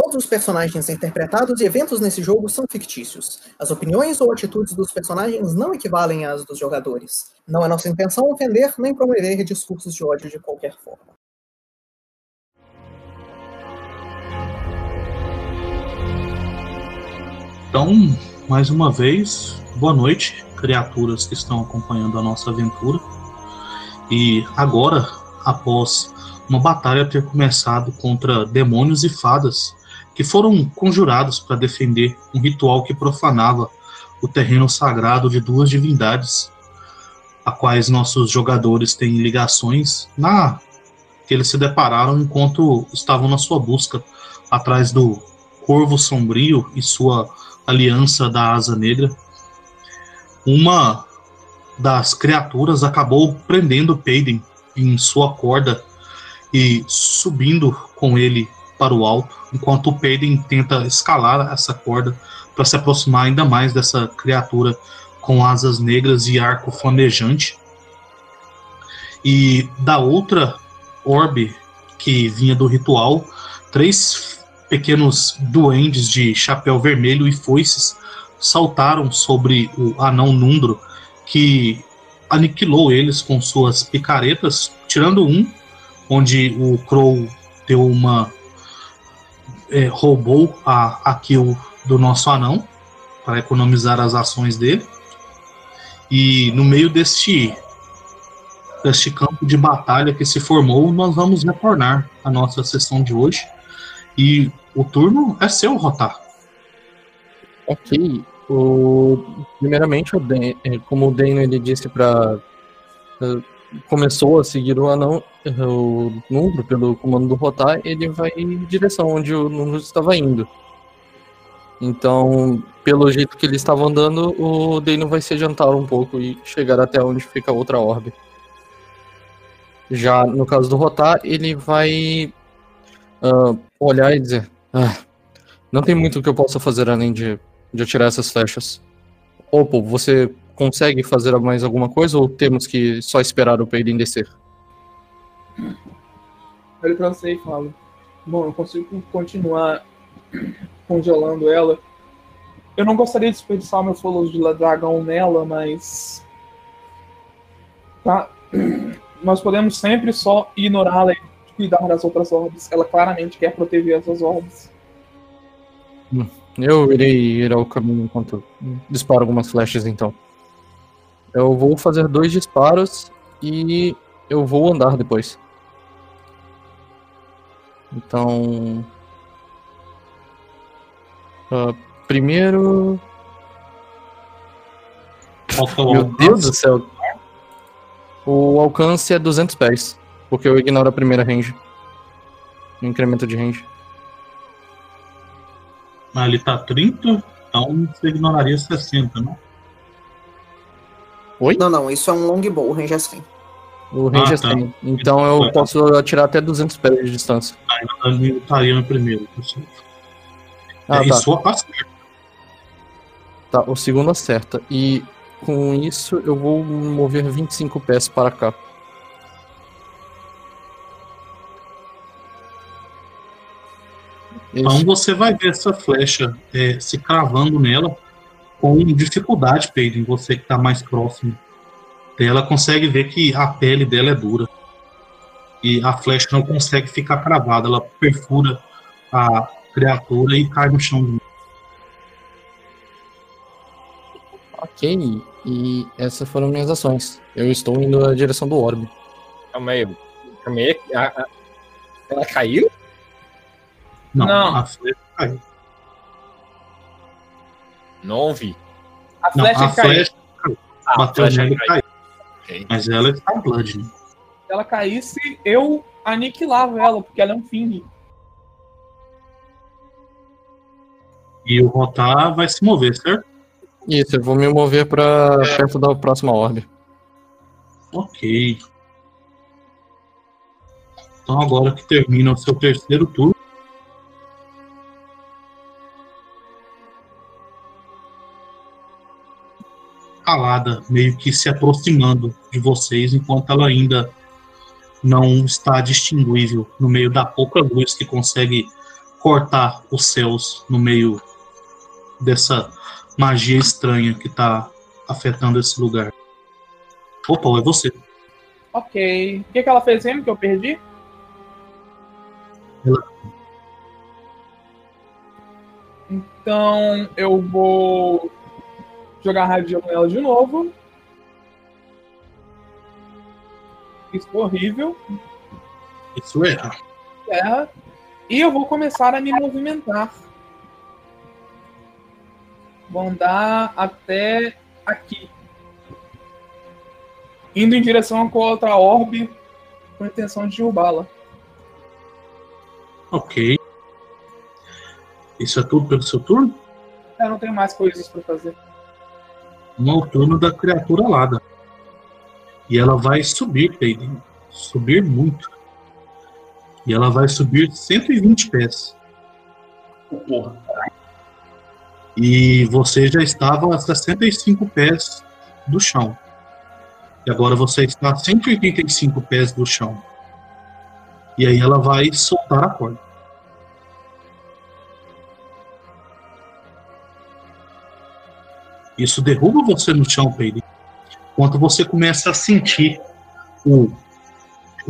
Todos os personagens interpretados e eventos nesse jogo são fictícios. As opiniões ou atitudes dos personagens não equivalem às dos jogadores. Não é nossa intenção ofender nem promover discursos de ódio de qualquer forma. Então, mais uma vez, boa noite, criaturas que estão acompanhando a nossa aventura. E agora, após uma batalha ter começado contra demônios e fadas que foram conjurados para defender um ritual que profanava o terreno sagrado de duas divindades, a quais nossos jogadores têm ligações, na que eles se depararam enquanto estavam na sua busca atrás do Corvo Sombrio e sua aliança da Asa Negra. Uma das criaturas acabou prendendo Peiden em sua corda e subindo com ele para o alto, enquanto o Peiden tenta escalar essa corda para se aproximar ainda mais dessa criatura com asas negras e arco flamejante. E da outra orbe que vinha do ritual, três pequenos duendes de chapéu vermelho e foices saltaram sobre o anão Nundro, que aniquilou eles com suas picaretas, tirando um, onde o Crow deu uma. É, roubou a, a kill do nosso anão para economizar as ações dele. E no meio deste, deste campo de batalha que se formou, nós vamos retornar a nossa sessão de hoje. E o turno é seu, Rotar. Ok. O, primeiramente, o Dan, é, como o Dano ele disse para começou a seguir o anão, o Numbro, pelo comando do Rotar, ele vai em direção onde o Numbro estava indo. Então, pelo jeito que ele estava andando, o Dano vai se adiantar um pouco e chegar até onde fica a outra orbe. Já no caso do Rotar, ele vai uh, olhar e dizer: ah, Não tem muito que eu possa fazer além de, de atirar essas flechas. Opo, você consegue fazer mais alguma coisa ou temos que só esperar o Peiden descer? Ele pra você e fala: Bom, eu consigo continuar congelando ela. Eu não gostaria de desperdiçar meu fôlego de dragão nela, mas. Tá. Nós podemos sempre só ignorá-la e cuidar das outras orbes. Ela claramente quer proteger essas orbes. Hum, eu irei ir ao caminho enquanto disparo algumas flechas então. Eu vou fazer dois disparos e eu vou andar depois. Então. Uh, primeiro. Meu Deus do céu. O alcance é 200 pés. Porque eu ignoro a primeira range. O incremento de range. Mas ele tá 30, então você ignoraria 60, não? Oi? Não, não, isso é um longbow, o range é 100. O range ah, é 100. Tá. Então eu tá. posso atirar até 200 pés de distância. Ah, eu estaria no primeiro, pessoal. Ah, é, tá. Isso acerta. Tá, o segundo acerta. E com isso eu vou mover 25 pés para cá. Então você vai ver essa flecha é, se cravando nela com dificuldade, Pedro, em você que está mais próximo. Ela consegue ver que a pele dela é dura. E a flecha não consegue ficar cravada, ela perfura a criatura e cai no chão. Ok, e essas foram minhas ações. Eu estou indo na direção do orbe. Calma aí, calma aí. Ela caiu? Não, não. a flecha caiu. Não ouvi. A flecha, não, a caiu. flecha. Ah, Bateu a flecha caiu. Okay. Mas ela está blood. Né? Se ela caísse, eu aniquilava ela, porque ela é um fing. E o Rotar vai se mover, certo? Isso, eu vou me mover para perto da próxima orbe. Ok. Então agora que termina o seu terceiro turno, escalada, meio que se aproximando de vocês, enquanto ela ainda não está distinguível no meio da pouca luz que consegue cortar os céus no meio dessa magia estranha que tá afetando esse lugar. Opa, é você. Ok. O que, que ela fez mesmo que eu perdi? Ela- Então eu vou jogar radião nela de novo. Isso foi horrível. Isso é. Terra. E eu vou começar a me movimentar. Vou andar até aqui. Indo em direção a outra orbe com a intenção de derrubá-la. Ok. Isso é tudo pelo seu turno? Eu não tenho mais coisas pra fazer. Um o turno da criatura alada. E ela vai subir, Peiden. Subir muito. E ela vai subir 120 pés. Porra. E você já estava a 65 pés do chão. E agora você está a 185 pés do chão. E aí ela vai soltar a corda. Isso derruba você no chão, Peide. Enquanto você começa a sentir o,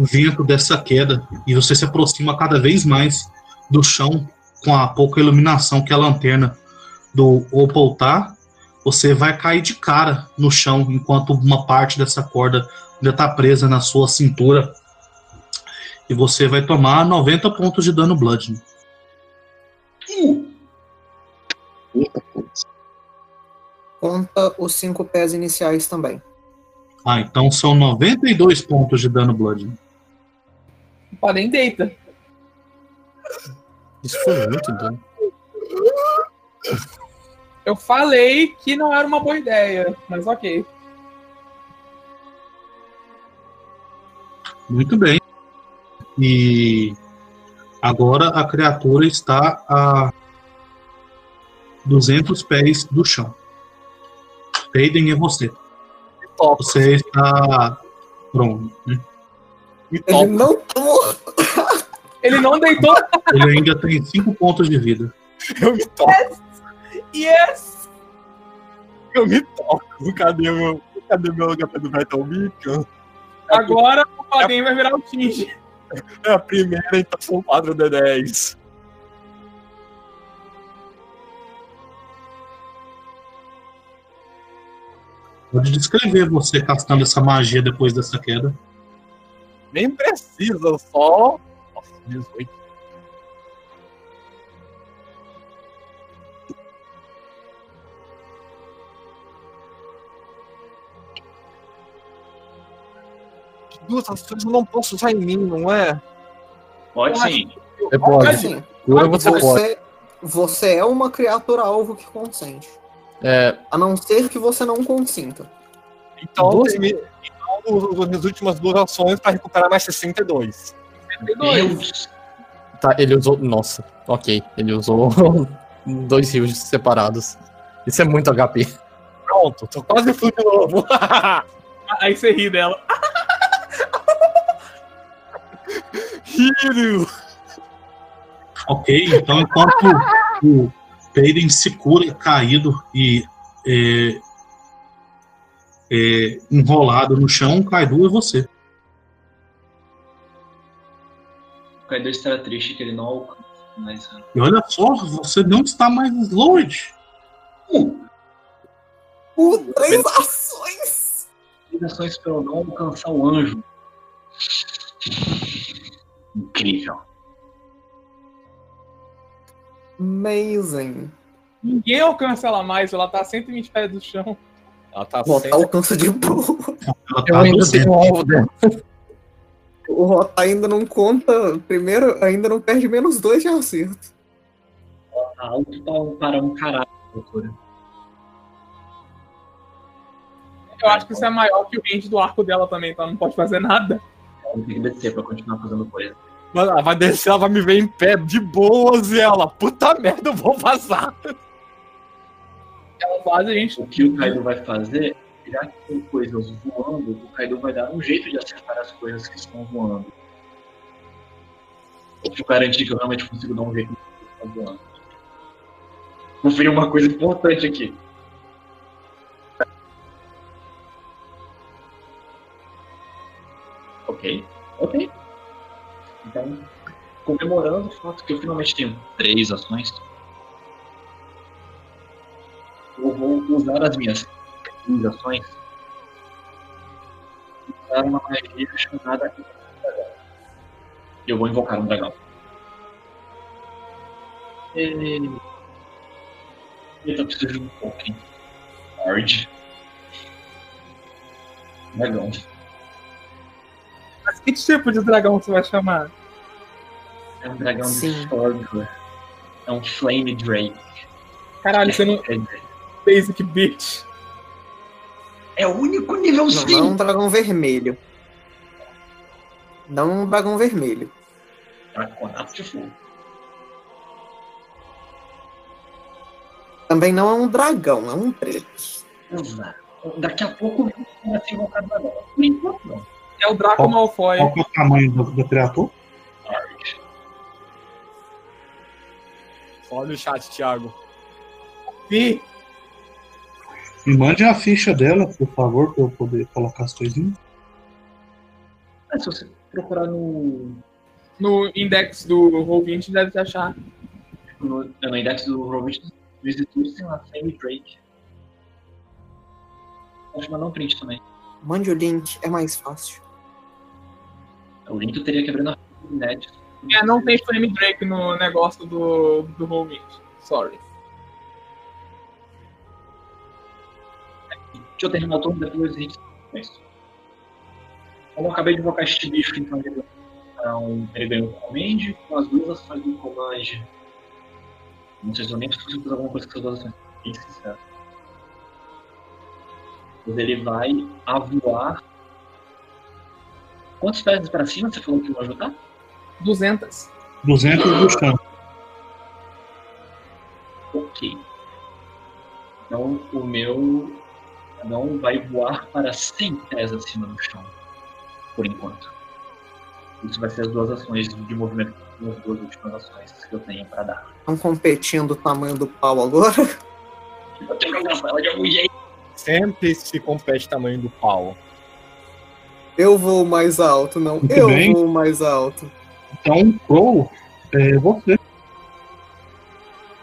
vento dessa queda e você se aproxima cada vez mais do chão com a pouca iluminação que a lanterna do Opal tá, você vai cair de cara no chão enquanto uma parte dessa corda ainda está presa na sua cintura. E você vai tomar 90 pontos de dano Blood. Conta os cinco pés iniciais também. Ah, então são 92 pontos de dano Blood. Pá, nem deita. Isso foi muito dano. Eu falei que não era uma boa ideia, mas ok. Muito bem. E agora a criatura está a 200 pés do chão. Peiden é você. Top. Você está pronto. né? Ele não tá morto. Ele não deitou. Ele ainda tem 5 pontos de vida. Eu me toco. Yes! Eu me toco. Cadê meu, cadê meu HP do Metal Beacon? Agora o Paden vai virar o Tinge. É a primeira, então são 4 D10. Pode descrever você castando essa magia depois dessa queda. Nem precisa, só. Nossa, 18. Duas ações eu não posso usar em mim, não é? Pode sim. Você pode. Assim, Cura você pode. você, você é uma criatura alvo que consente. É, A não ser que você não consinta. Então, Duas- termi- então uso as últimas duas ações para recuperar mais 62. Deus. tá, ele usou. Nossa, ok. Ele usou dois rios separados. Isso é muito HP. Pronto, tô quase fui de novo. Aí você ri dela. Hiro! Ok, então enquanto o Peiden se cura caído e é, é, enrolado no chão, Kaidu é você. O Kaido está triste que ele não alcança. Mas ah, E olha só, você não está mais slowed. Uh, três ações! ligações para eu não alcançar o anjo. Incrível. Amazing. Ninguém alcança ela mais, ela tá a 120 pés do chão. Ela tá O Rota alcança de boa. Ela Eu tá ainda tenho um alvo dela. O Rota ainda não conta. Primeiro, ainda não perde menos dois de acerto. Tá alto para- um caralho, doutora. Eu acho que isso é maior que o range do arco dela também, então ela não pode fazer nada. Ela tem que descer para continuar fazendo coisa. Ela vai descer, ela vai me ver em pé de boas e ela, puta merda, eu vou vazar. Ela faz a gente. O que o Kaido vai fazer, já que tem coisas voando, o Kaido vai dar um jeito de acertar as coisas que estão voando. Deixa eu garantir que eu realmente consigo dar um jeito. Tá voando. Conferir uma coisa importante aqui. Ok, ok. Então, comemorando o fato que eu finalmente tenho três ações, eu vou usar as minhas três ações usar uma magia chamada eu vou invocar um dragão. E... Eu preciso de um token. Lord. Dragão. Mas que tipo de dragão você vai chamar? É um dragão Sim. de Stormcloak. É um Flame Drake. Caralho, você não. Quer dizer, Basic bitch. É o único nível Não, 5. não é um dragão vermelho. Não é um dragão vermelho. Draconato de fogo. Também não é um dragão, é um preto. Exato. Daqui a pouco vai ser invocado dragão. Por enquanto, não. É o Draco Qual- Malfoy. Qual é o tamanho do, do criatura? Olha o chat, Thiago. Vi. Me mande a ficha dela, por favor, para eu poder colocar as coisinhas. Ah, se você procurar no, No index do Roll20 deve achar. no, no index do Robert dos Visitores, tem lá Flame Drake. Pode mandar um print também. Mande o link, é mais fácil. O link teria quebrando a net. É, não tem Flame Drake no negócio do, do Roll20. Sorry. Deixa eu terminar o turno depois a gente. É. Como eu acabei de invocar este bicho, então ele, então, ele ganhou o Command com as duas ações do Command. Não sei se eu nem preciso fazer alguma coisa com essas duas ações, bem sincero. Mas ele vai a Quantos pés para cima você falou que ia ajudar? 200. 200 do chão. Ok. Então o meu não vai voar para 100 pés acima do chão. Por enquanto. Isso vai ser as duas ações de movimento, as duas últimas ações que eu tenho para dar. Estão competindo o tamanho do pau agora. Eu tenho que ela de algum jeito. Sempre se compete tamanho do pau. Eu vou mais alto, não. Muito eu bem. vou mais alto. Então, Crow, é você.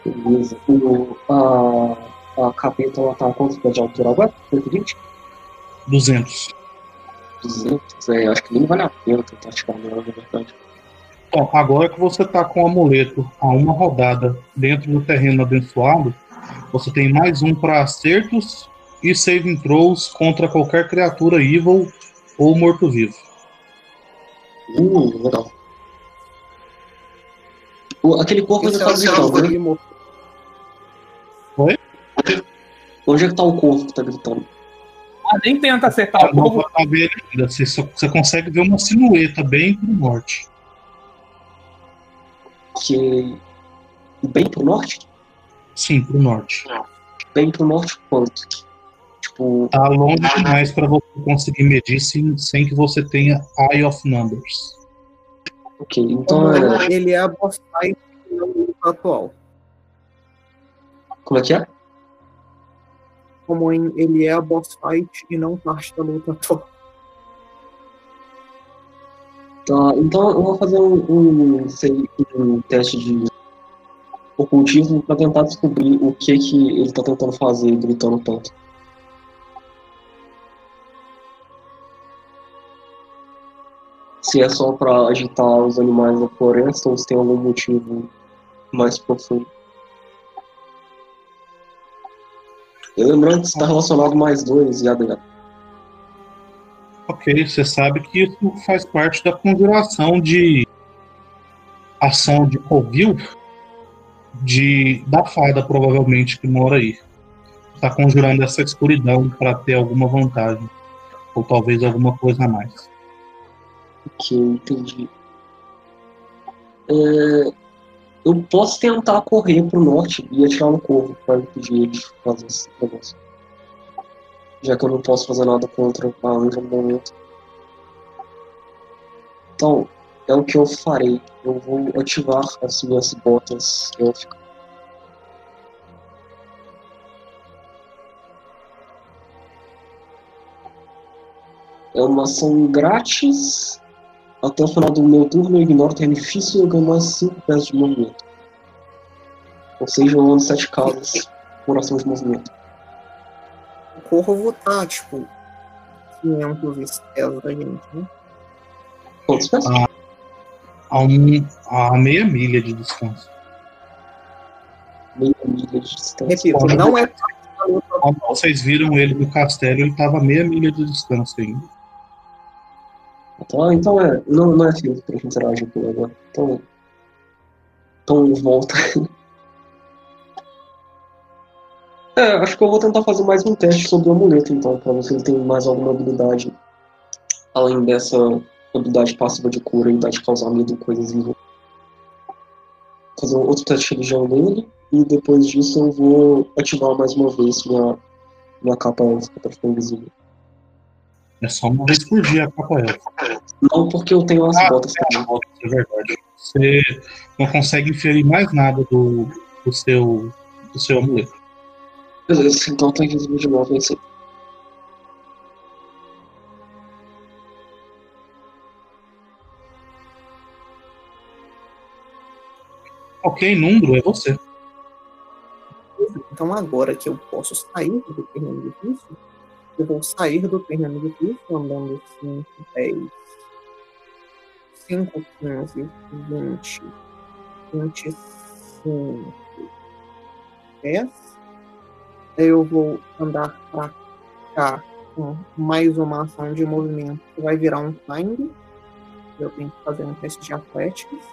Beleza. O, a, a capeta ela tá pés de altura agora? 120? 200. 200? É, acho que nem vale a pena tentar tirar nela, na verdade. Bom, agora que você tá com o amuleto a uma rodada dentro do terreno abençoado, você tem mais um para acertos e saving throws contra qualquer criatura evil ou morto-vivo. Hum, legal. O- aquele corpo ainda tá gritando, né? Oi? Onde é que tá o corpo que tá gritando? Ah, nem tenta acertar o Não pra ver ele ainda. Você, só- você consegue ver uma silhueta bem pro norte. Que. Bem pro norte? Sim, pro norte. Bem pro norte quanto? Tipo, Tá longe demais para você conseguir medir sem, sem que você tenha Eye of Numbers. ok, então é. Ele é a boss fight e não o luta atual. Como é que é? Como em ele é a boss fight e não parte da luta atual. Tá, então eu vou fazer um, um, sei, um teste de ocultismo pra tentar descobrir o que que ele tá tentando fazer gritando tanto. Se é só pra agitar os animais da floresta ou se tem algum motivo mais profundo. E lembrando que está relacionado mais dois ADH. Ok, você sabe que isso faz parte da conjuração de ação de Covil de da fada, provavelmente, que mora aí. Tá conjurando essa escuridão para ter alguma vantagem. Ou talvez alguma coisa a mais. Ok, entendi. É, eu posso tentar correr pro norte e atirar no corvo para impedir ele de fazer esse negócio. Já que eu não posso fazer nada contra a anja no momento. Então, é o que eu farei. Eu vou ativar as minhas botas élficas. É uma ação grátis. Até o final do meu turno, eu ignoro o terreno difícil e eu ganho mais 5 pés de movimento. Ou seja, eu ando 7 casas por ação de movimento. O corvo tá, tipo, 500 estrelas da gente, né? Quantos pés? Ah. A, um, a meia milha de distância. Meia milha de distância. Repito, não é Quando vocês viram ele do castelo, ele estava a meia milha de distância ainda. Então, então é, não, não é filme pra gente interagir com agora. Então, então volta. É, acho que eu vou tentar fazer mais um teste sobre o amuleto, então, pra ver se ele tem mais alguma habilidade além dessa habilidade passiva de cura e de causar medo, coisas vivas. Fazer um outro teste de religião nele, e depois disso eu vou ativar mais uma vez minha, minha capa ficar invisível. É só uma vez por dia a capa. Não porque eu tenho as Ah, botas também. É verdade. Você não consegue inferir mais nada do, do, seu, do seu amuleto. Beleza, então tá invisível de novo, é isso aí. Ok, Numbro, é você. Então, agora que eu posso sair do terreno difícil, eu vou sair do terreno difícil andando 5, 10, 5, 15, 20, 25, 10. Aí eu vou andar pra cá com mais uma ação de movimento que vai virar um find. Eu tenho que fazer um teste de atléticos.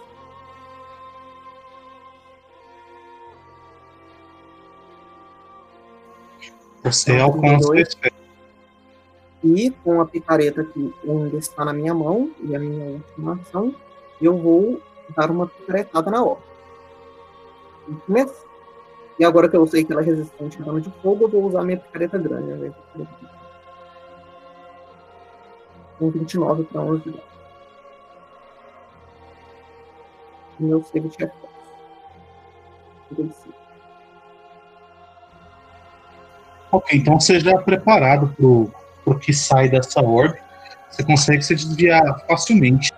Você alcança esse. E com a picareta que ainda está na minha mão, e a minha última ação, eu vou dar uma picaretada na ordem. E agora que eu sei que ela é resistente a dano de fogo, eu vou usar minha picareta grande. pequena. Com 29 para 11 de dano. E Meu save é forte. 35. Ok, então você já é preparado pro, pro que sai dessa orbe. Você consegue se desviar facilmente.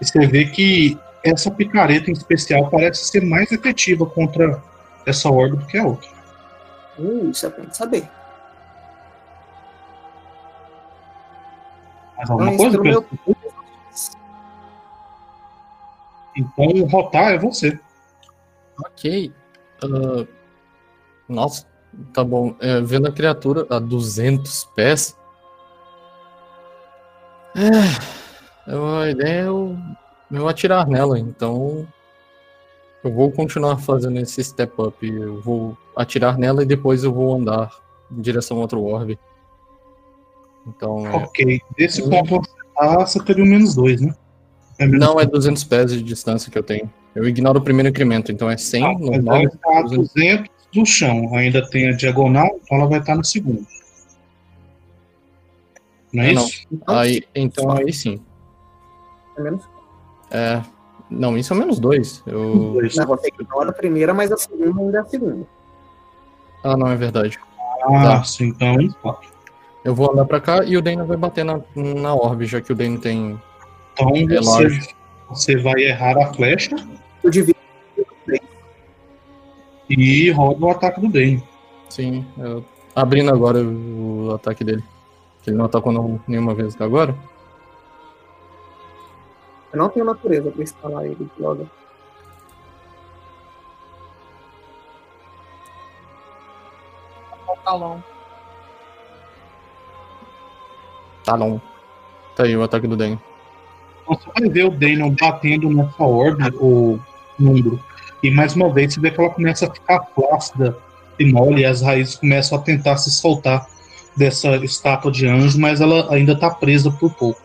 E você vê que essa picareta em especial parece ser mais efetiva contra essa orbe do que a outra. Uh, isso é bom de saber. Mais alguma Mas, coisa? meu-? Então o rotar é você. Ok. Ah, nossa, tá bom. É, vendo a criatura a 200 pés. É, eu- a ideia é eu, eu atirar nela, então. Eu vou continuar fazendo esse step up. Eu vou atirar nela e depois eu vou andar em direção ao outro orbe. Então, é, Ok. Desse ponto você tá, você teria o menos dois, né? É menos não é 200 pés de distância que eu tenho. Eu ignoro o primeiro incremento, então é 100 Não, mas normal. a 200 do chão. Ainda tem a diagonal, então ela vai estar no segundo. Não é Ah, não. isso? Então, Aí, então aí sim. é menos É, não, isso é menos dois. Eu... Dois. Não, você ignora a primeira, mas a segunda ainda é a segunda. Ah, não, é verdade. Ah, Tá. sim, então. Eu vou andar pra cá e o Dane vai bater na, na orbe, já que o Dane tem. Então É você, você vai errar a flecha Eu divido e roda o ataque do Dane. Sim, eu- abrindo agora o, ataque dele. Que ele não atacou não- nenhuma vez até agora. Eu não tenho natureza pra escalar ele logo. Talão. Tá bom. Tá aí o ataque do Dane. Então você vai ver o Dane batendo nessa orbe, o número. E mais uma vez você vê que ela começa a ficar plácida e mole, e as raízes começam a tentar se soltar dessa estátua de anjo, mas ela ainda está presa por pouco.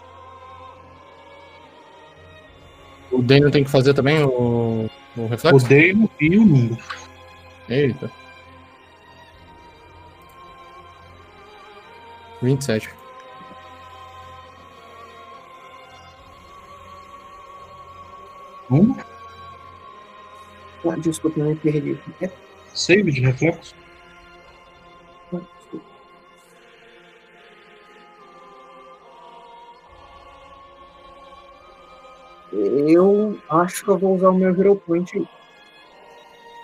O Daniel tem que fazer também o, o reflexo? O Daniel e o Nundo. Eita. 27. Um? Ah, Desculpa, eu me perdi. É, save de reflexo. Eu acho que eu vou usar o meu Hero Point aí.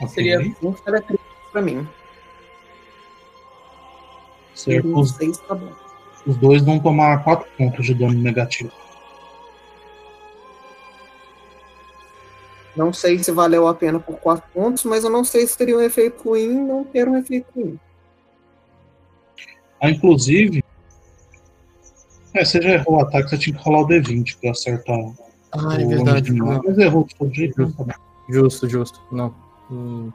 Ok. Seria 20 cada crítico pra mim. Certo. Os, 26 tá bom. os dois vão tomar 4 pontos de dano negativo. Não sei se valeu a pena por 4 pontos, mas eu não sei se teria um efeito ruim não ter um efeito ruim. Ah, inclusive. É, você já errou o ataque, você tinha que rolar o D20 pra acertar. Ah, é o verdade. Mas errou de todo jeito, né? Justo, justo. Não. Hum.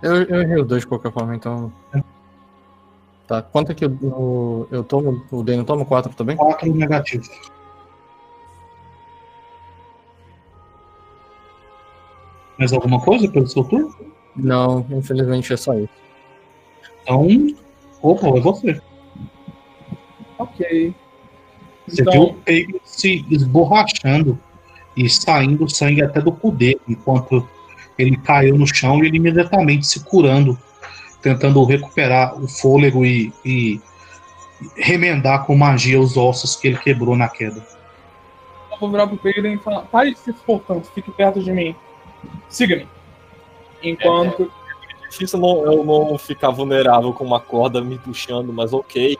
Eu, eu errei os dois de qualquer forma, então. Tá. Quanto é que eu, eu, eu tomo? O Dano toma 4 também? 4 negativos. Mais alguma coisa pelo seu turno? Não, infelizmente é só isso. Então. Opa, é você. Ok. Você Então- viu o Peyton se esborrachando e saindo sangue até do dele, enquanto ele caiu no chão e ele imediatamente se curando, tentando recuperar o fôlego e, e remendar com magia os ossos que ele quebrou na queda. Eu vou virar pro Pedro e falar: pare de se expor tanto, fique perto de mim. Siga-me. Enquanto. Difícil não, eu não ficar vulnerável com uma corda me puxando, mas ok.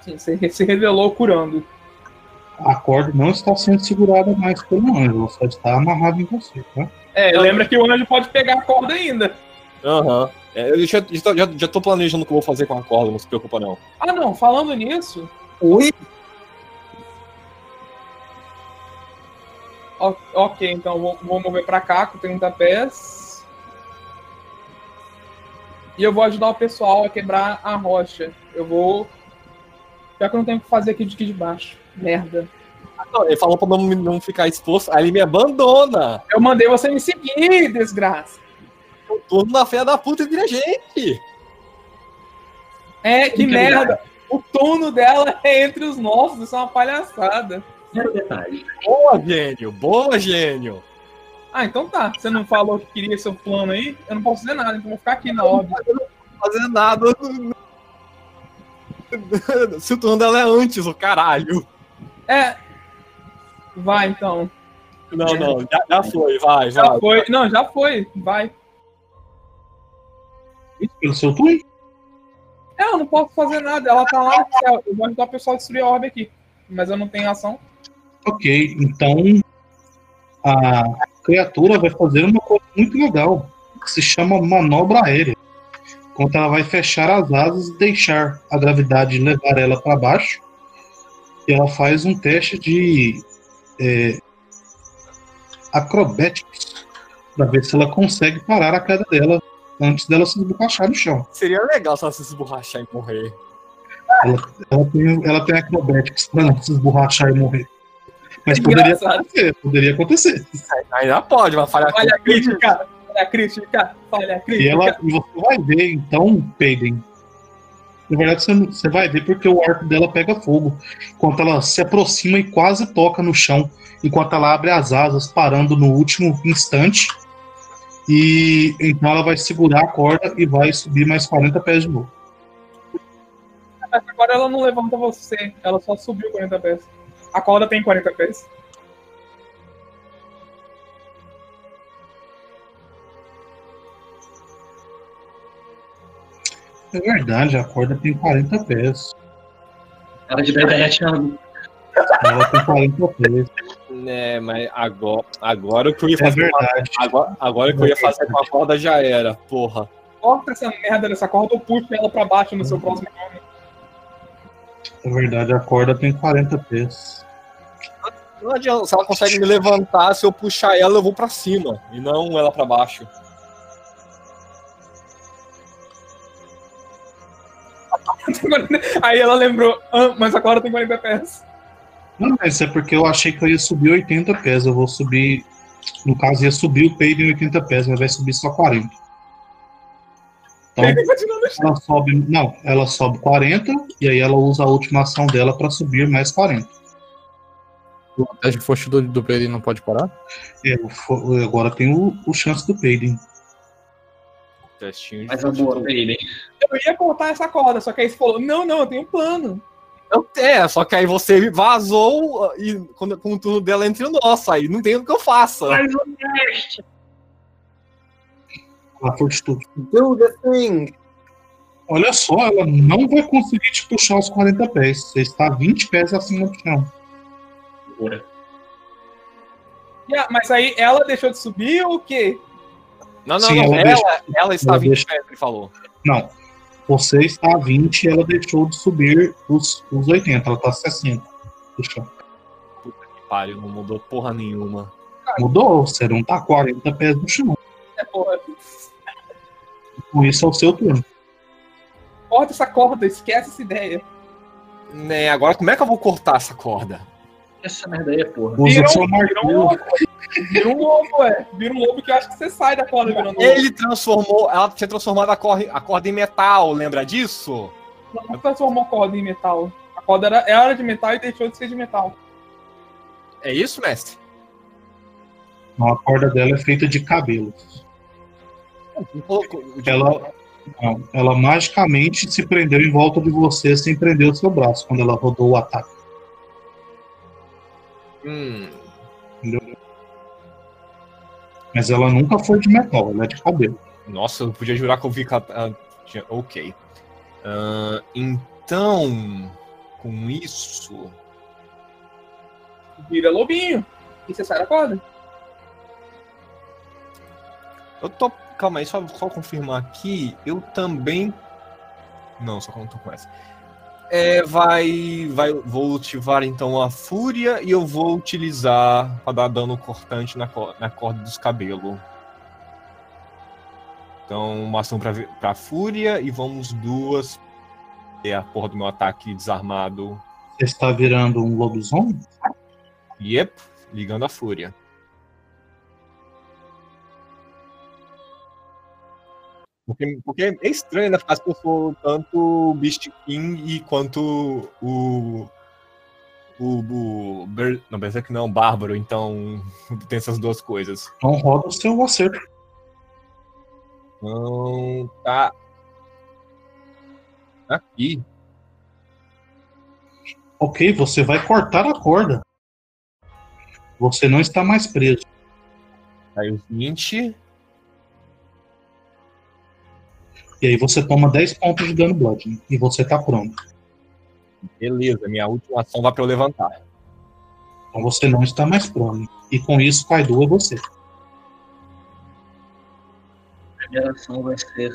Sim, você se revelou curando. A corda não está sendo segurada mais pelo anjo, ela só está amarrada em você, tá? É, lembra que o anjo pode pegar a corda ainda. Aham. É, eu já, já, já, já tô planejando o que eu vou fazer com a corda, não se preocupa não. Ah, não, falando nisso. Oi? Ok, então vou, vou mover pra cá com 30 pés. E eu vou ajudar o pessoal a quebrar a rocha. Eu vou. Já que eu não tenho o que fazer aqui de aqui de baixo. Merda. Não, ele falou pra não, não ficar exposto, aí ele me abandona. Eu mandei você me seguir, desgraça. Eu tô na fé da puta entre a gente. É, que Fica merda. O turno dela é entre os nossos, isso é uma palhaçada. Zero detalhe. Boa, gênio. Boa, gênio. Ah, então tá. Você não falou que queria seu plano aí? Eu não posso fazer nada, então vou ficar aqui na ordem. fazer nada. Se o turno dela é antes, o caralho. É. Vai então. Não, não, já, já foi, vai, Já vai. foi. Não, já foi. Vai. Pelo seu turno? É, eu não posso fazer nada. Ela tá lá no céu. Eu vou ajudar o pessoal a destruir a orbe aqui. Mas eu não tenho ação. Ok, então a criatura vai fazer uma coisa muito legal, que se chama manobra aérea. Enquanto ela vai fechar as asas e deixar a gravidade levar ela para baixo, e ela faz um teste de é, acrobatics para ver se ela consegue parar a queda dela antes dela se esborrachar no chão. Seria legal se ela se esborrachar e morrer. Ela tem, ela tem acrobatics para não se esborrachar e morrer. Mas poderia Engraçado. acontecer, poderia acontecer. Ainda pode, mas falhar Falha crítica. Falha crítica. Falha E crítica. ela, e você vai ver, então, Peyden. Na verdade, você, você vai ver porque o arco dela pega fogo. Enquanto ela se aproxima e quase toca no chão. Enquanto ela abre as asas, parando no último instante. E então ela vai segurar a corda e vai subir mais 40 pés de novo. Agora ela não levanta você. Ela só subiu 40 pés. A corda tem 40 pés. É verdade, a corda tem 40 pés. Cara de ideia, Thiago. Ela tem 40 pés. Né, mas agora, agora o que eu ia É fazer. com a- verdade. agora, agora o que eu ia fazer com a corda já era, porra. Corta essa merda dessa corda ou puxa ela pra baixo no seu próximo turno. É verdade, a corda tem 40 pés. Não adianta, se ela consegue me levantar, se eu puxar ela, eu vou pra cima, e não ela pra baixo. Aí ela lembrou, ah, mas a corda tem 40 pés. Não, mas é porque eu achei que eu ia subir 80 pés. Eu vou subir. No caso, ia subir o peido em 80 pés, mas vai subir só 40. Então, ela sobe. Não, ela sobe 40 e aí ela usa a última ação dela para subir mais 40. O teste de fortitude do Peri não pode parar? É, o fo- agora tem o, o chance do Peiden. Testinho de Mas boa hein? Eu ia cortar essa corda, só que aí você falou, não, não, eu tenho um plano. Eu- É, só que aí você vazou e quando, com o turno dela entre o nosso, aí não tem o que eu faça. Faz o teste! A fortitude. Do the thing. Olha só, ela não vai conseguir te puxar os 40 pés. Você está 20 pés acima do chão. Ora. Yeah, mas aí ela deixou de subir ou o quê? Não, não, Sim, não. ela Ela, deixa- ela está ela 20 deixa- metros, ele falou. Não. Você está a 20 e ela deixou de subir os, os 80. Ela está a 60 do chão. Pariu, não mudou porra nenhuma. Mudou, você não está a 40 pés do chão. É, porra, Com isso é o seu turno. corta essa corda, esquece essa ideia. Né, agora como é que eu vou cortar essa corda? Essa merda aí é porra. Usa Vira o seu um, vira um lobo. Vira um lobo, é. Vira um lobo que eu acho que você sai da corda virando lobo. Ele transformou, ela tinha transformado a corda, a corda em metal, lembra disso? Não transformou a corda em metal. A corda era, era de metal e deixou de ser de metal. É isso, mestre? Não, a corda dela é feita de cabelos. Ela, não, ela magicamente se prendeu em volta de você sem prender o seu braço quando ela rodou o ataque. Hum, Mas ela nunca foi de metal, ela é de cabelo. nossa, eu podia jurar que eu vi. Ok. Ah, então, com isso. Vira lobinho. E você sai da corda. Eu tô. Calma aí, só, só confirmar aqui. Eu também. Não, só tô com essa. É, vai, vai. Vou ativar então a fúria e eu vou utilizar pra dar dano cortante na, na corda dos cabelos. Então, uma ação pra fúria e vamos duas. É a porra do meu ataque desarmado. Você está virando um lobisomem? Yep, ligando a fúria. Porque, porque é estranho, né? Porque eu sou tanto o Beast King e quanto o. O. o Ber, não, Berserk não, Bárbaro, então tem essas duas coisas. Então roda o seu acerto. Então. Tá. Aqui. Ok, você vai cortar a corda. Você não está mais preso. Aí os 20. E aí você toma 10 pontos de dano bludgeoning. E você está pronto. Beleza, minha última ação vai pra eu levantar. Então você não está mais prone. E com isso, Kaido é você. A primeira ação vai ser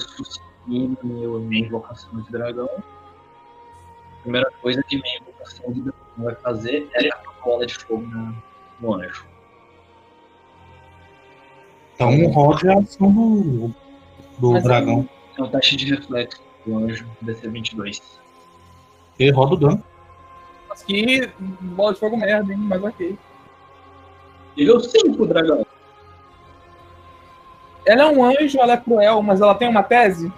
meu, minha invocação de dragão. A primeira coisa que minha invocação de dragão vai fazer é a bola de fogo no anjo. Então rode a ação do, do Mas dragão. É o teste de reflexo do anjo, DC 22. E roda o dano. Mas que bola de fogo merda, hein? Mas ok. Nível 5, dragão. Ela é um anjo, ela é cruel, mas ela tem uma tese?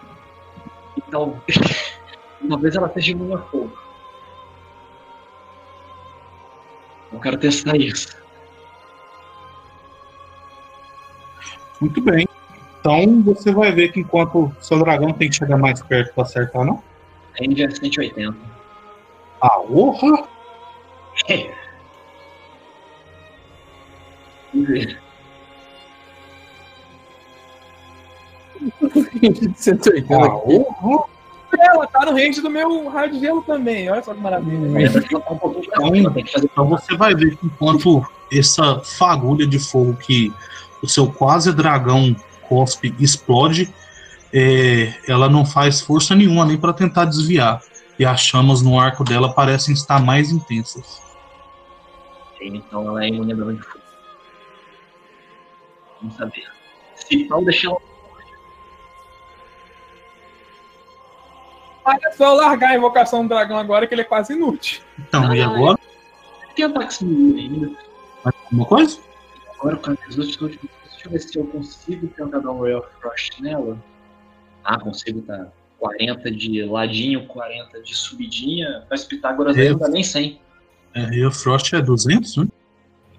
Então, talvez ela seja imune a fogo. Eu quero testar isso. Muito bem. Então você vai ver que enquanto seu dragão tem que chegar mais perto para acertar, não? Range é 180. Ah, orra! Vamos ver. 180 Ah, orra! Ela tá no range do meu raio de gelo também. Olha só que maravilha. Pra fazer Então você vai ver que enquanto essa fagulha de fogo que o seu quase dragão cospe explode, é, ela não faz força nenhuma nem para tentar desviar. E as chamas no arco dela parecem estar mais intensas. Então ela é imune a de fogo. Vamos saber. Se não deixar ela. É só eu largar a invocação do dragão agora que ele é quase inútil. Então, e Ah, agora? Tem ataques no ainda. Mais alguma coisa? Agora com as últimas. Deixa eu ver se eu consigo tentar dar um Ray of Frost nela. Ah, consigo, tá. 40 de ladinho, 40 de subidinha. Mas Pitágoras É. ainda nem 100. É, e o Frost é 200, né?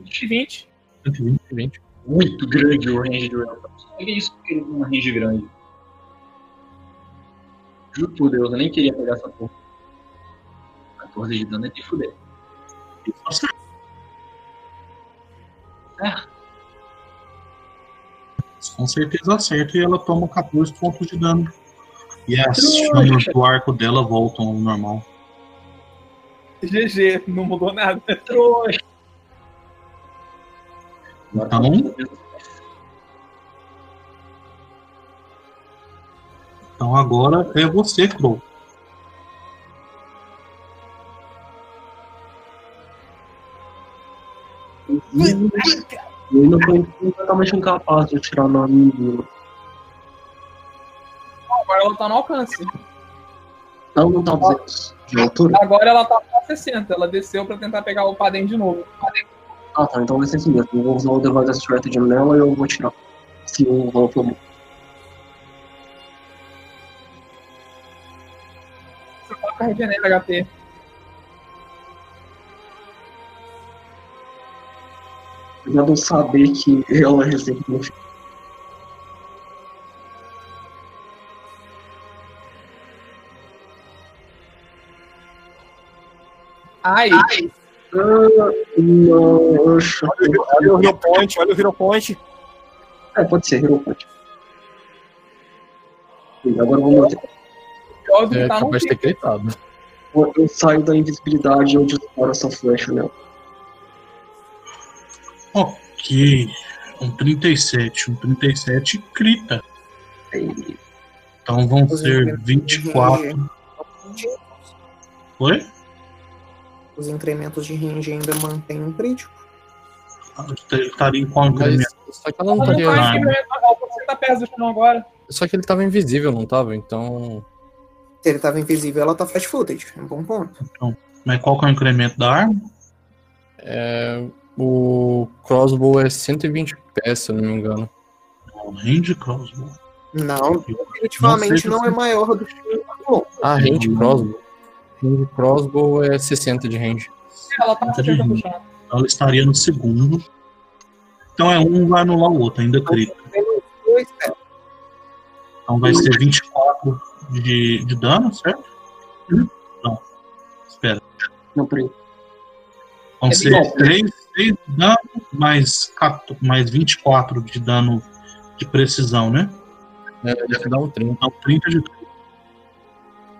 20. 120. 20. Muito grande o range do Elton. Olha isso porque ele tem uma range grande. Juro por Deus, eu nem queria pegar essa porra. 14 de dano é de fuder. É, Com certeza acerta e ela toma 14 pontos de dano. E as chamas do arco dela voltam ao normal. GG, não mudou nada. trouxa. Tá Então? Então agora é você, Crow. Eu ainda tô completamente incapaz de tirar na minha. Agora ela tá no alcance. Ela não tá 200 de altura? Agora ela tá pra 60. Ela desceu pra tentar pegar o Padem de novo. Ah tá, então vai ser assim mesmo. Eu vou usar o Device Strategy nela e eu vou tirar. Se o Val tomou. Você coloca regenera HP. Apesar de eu saber que ela recebe no fim. Ai, Ah, não, Olha o Hero Point, olha o Hero Point. É, pode ser, Hero Point. Agora vamos manter. É tá capaz de ter gritado. Eu eu saio da invisibilidade e eu disparo essa flecha nela. Ok. Um 37. Um 37 crita. Então vão ser incrementos de 24. range- Oi? Os incrementos de range ainda mantêm um crítico. Ele estaria em qual incremento? só que ela não estaria. tá Ah. Você tá agora. Só que ele tava invisível, não tava? Então. Se ele tava invisível, ela tá flat footed. É um bom ponto. Mas qual que é o incremento da arma? É, o crossbow é 120 pés, se eu não me engano. Não, range crossbow. Não, definitivamente Não não, é maior do que o. Ah, range crossbow. Range crossbow é 60 de range. Ela tá de 60 do range. chão. Ela estaria no segundo. Então é um vai anular o outro, ainda é. Então vai ser 24 de, de dano, certo? Não. Espera. não, peraí. Vão É ser bom. 3, 3 de dano mais, 14 mais 24 de dano de precisão, né? É, deve dar um 30. Então 30 de dano.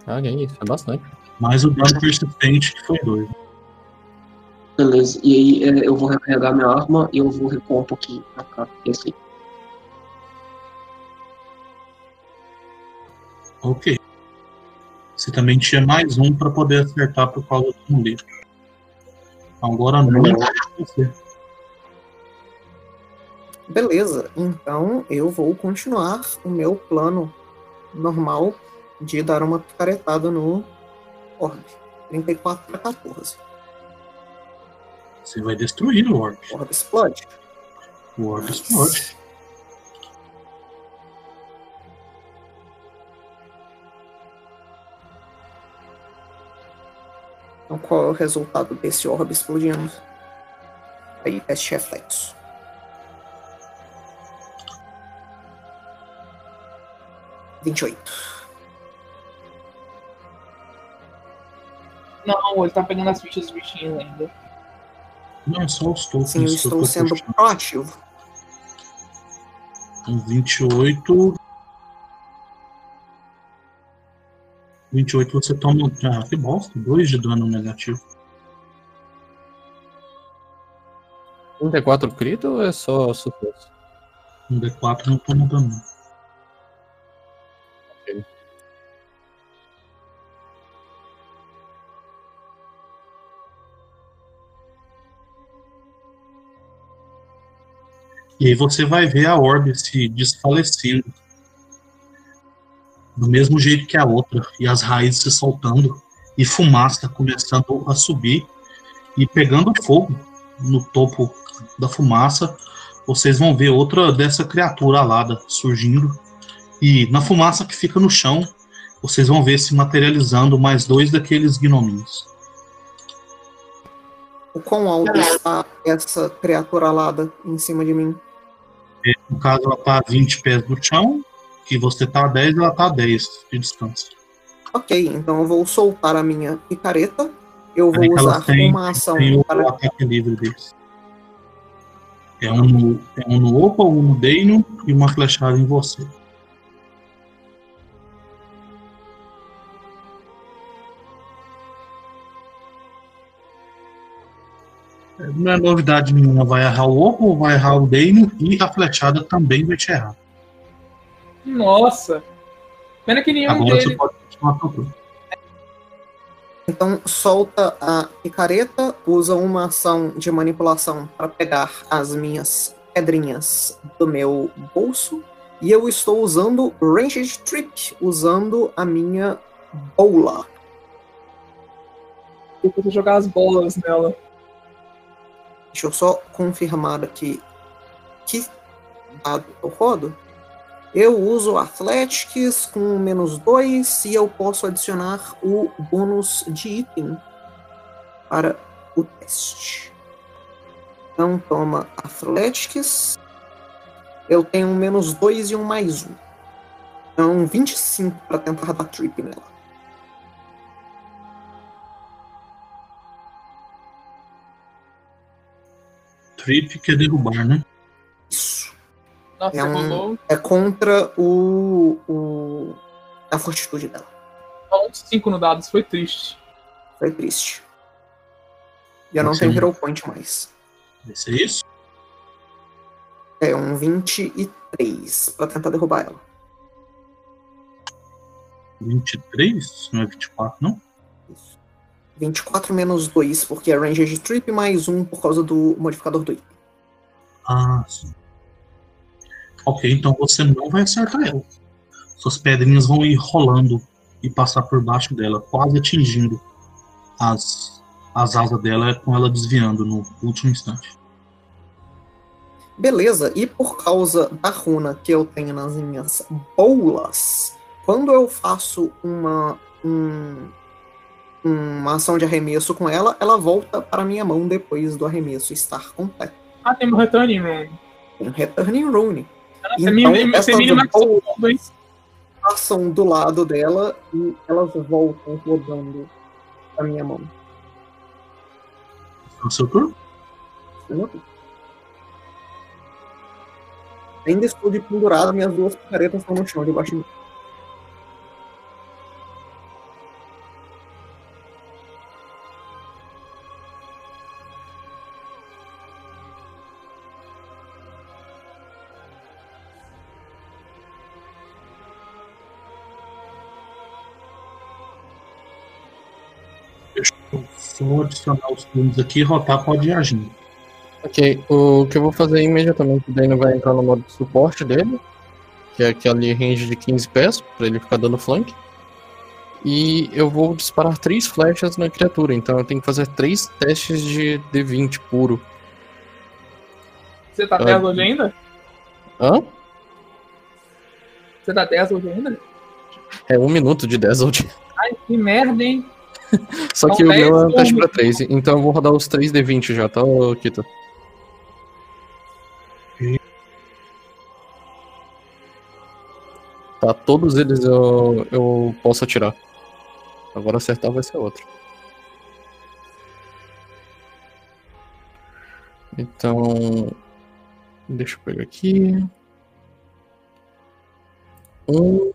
Ah, é isso, é bastante. Mais o dano persistente, que foi 2. Beleza. E aí é, eu vou recarregar minha arma e eu vou recuar um pouquinho pra cá. E assim. Ok. Você também tinha mais um para poder acertar por causa do amuleto. Agora não. Você. Beleza, então eu vou continuar o meu plano normal de dar uma picaretada no orb. 34 para 14. Você vai destruir o Orb. O orb explode. O Orb explode. Então qual é o resultado desse orb explodindo? Aí, teste reflexo. Vinte e oito. Não, ele tá pegando as fichas dos bichinhos ainda. Não, é só os tokens. Sim, eu estou sendo proativo. Então, 28. 28 você toma. Ah, que bosta. 2 de dano negativo. 34 crito ou é só sucesso? Um D4 não toma dano. Ok. E aí você vai ver a orbe se desfalecendo. Do mesmo jeito que a outra. E as raízes se soltando. E fumaça começando a subir. E pegando fogo no topo da fumaça. Vocês vão ver outra dessa criatura alada surgindo. E na fumaça que fica no chão, vocês vão ver se materializando mais dois daqueles gnominhos. O quão alto está essa criatura alada em cima de mim? É, no caso, ela tá a 20 pés do chão, que você tá a 10, ela tá a 10 de distância. Ok, então eu vou soltar a minha picareta. Eu vou usar tem- uma ação Tem o para. ataque livre deles. É um no, é um no Opa, um no Dano e uma flechada em você. É, Não é novidade nenhuma, vai errar o Opa, vai errar o Dano e a flechada também vai te errar. Nossa. Pena que nenhum Agora você deles. pode continuar a turno. Então solta a picareta, usa uma ação de manipulação para pegar as minhas pedrinhas do meu bolso. E eu estou usando Ranged Trip, usando a minha bola. Eu jogar as bolas nela. Deixa eu só confirmar aqui que dado eu rodo. Eu uso Athletics com menos 2 e eu posso adicionar o bônus de item para o teste. Então toma Athletics. Eu tenho um menos 2 e um mais 1. Então 25 para tentar dar trip nela. Trip quer derrubar, né? Isso. Nossa, É um- É contra o, o a fortitude dela. só uns 5 no dado, isso foi triste. Foi triste. E eu não tenho Hero Point mais. Vai ser isso? É um 23 pra tentar derrubar ela. 23? Não é 24, não? Isso. 24 menos 2, porque é range de trip, mais 1 por causa do modificador do item. Ah, sim. Ok, então você não vai acertar ela. Suas pedrinhas vão ir rolando e passar por baixo dela, quase atingindo as, as asas dela, com ela desviando no último instante. Beleza, e por causa da runa que eu tenho nas minhas bolas, quando eu faço uma, um- uma ação de arremesso com ela, ela volta para minha mão depois do arremesso estar completo. Ah, tem um returning room. Tem Returning Rune. Nossa, Então, essas minimaxou bolas- passam do lado dela e elas voltam rodando pra minha mão. Seu turno? Ainda estou de pendurado, minhas duas picaretas estão no chão debaixo de mim. Adicionar os turnos aqui e rotar pode ir agindo. Ok, o que eu vou fazer imediatamente, o Dano vai entrar no modo de suporte dele, que é aquele range de 15 pés, pra ele ficar dando flank. E eu vou disparar três flechas na criatura, então eu tenho que fazer três testes de D20 puro. Você tá Ah. 10 hoje ainda? Hã? Você tá 10 hoje ainda? É um minuto de Dazzled. Ai, que merda, hein? Só que o meu é um teste pra turnos. 3, então eu vou rodar os 3 D20 já, tá, ô, Kita? Tá, todos eles eu, eu posso atirar. Agora acertar vai ser outro. Então. Deixa eu pegar aqui. Um.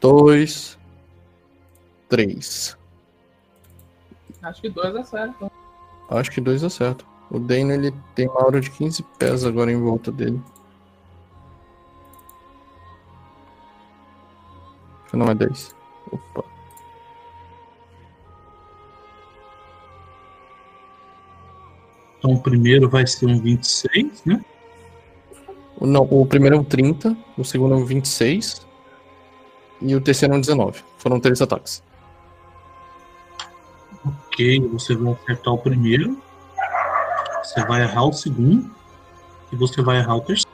Dois. Três. Acho que dois é certo. Acho que dois é certo. O Dano ele tem uma aura de 15 pés agora em volta dele. Não é 10. Opa. Então o primeiro vai ser um 26, né? O, não, o primeiro é um 30, o segundo é um 26 e o terceiro é um 19. Foram três ataques. Ok, você vai acertar o primeiro. Você vai errar o segundo. E você vai errar o terceiro.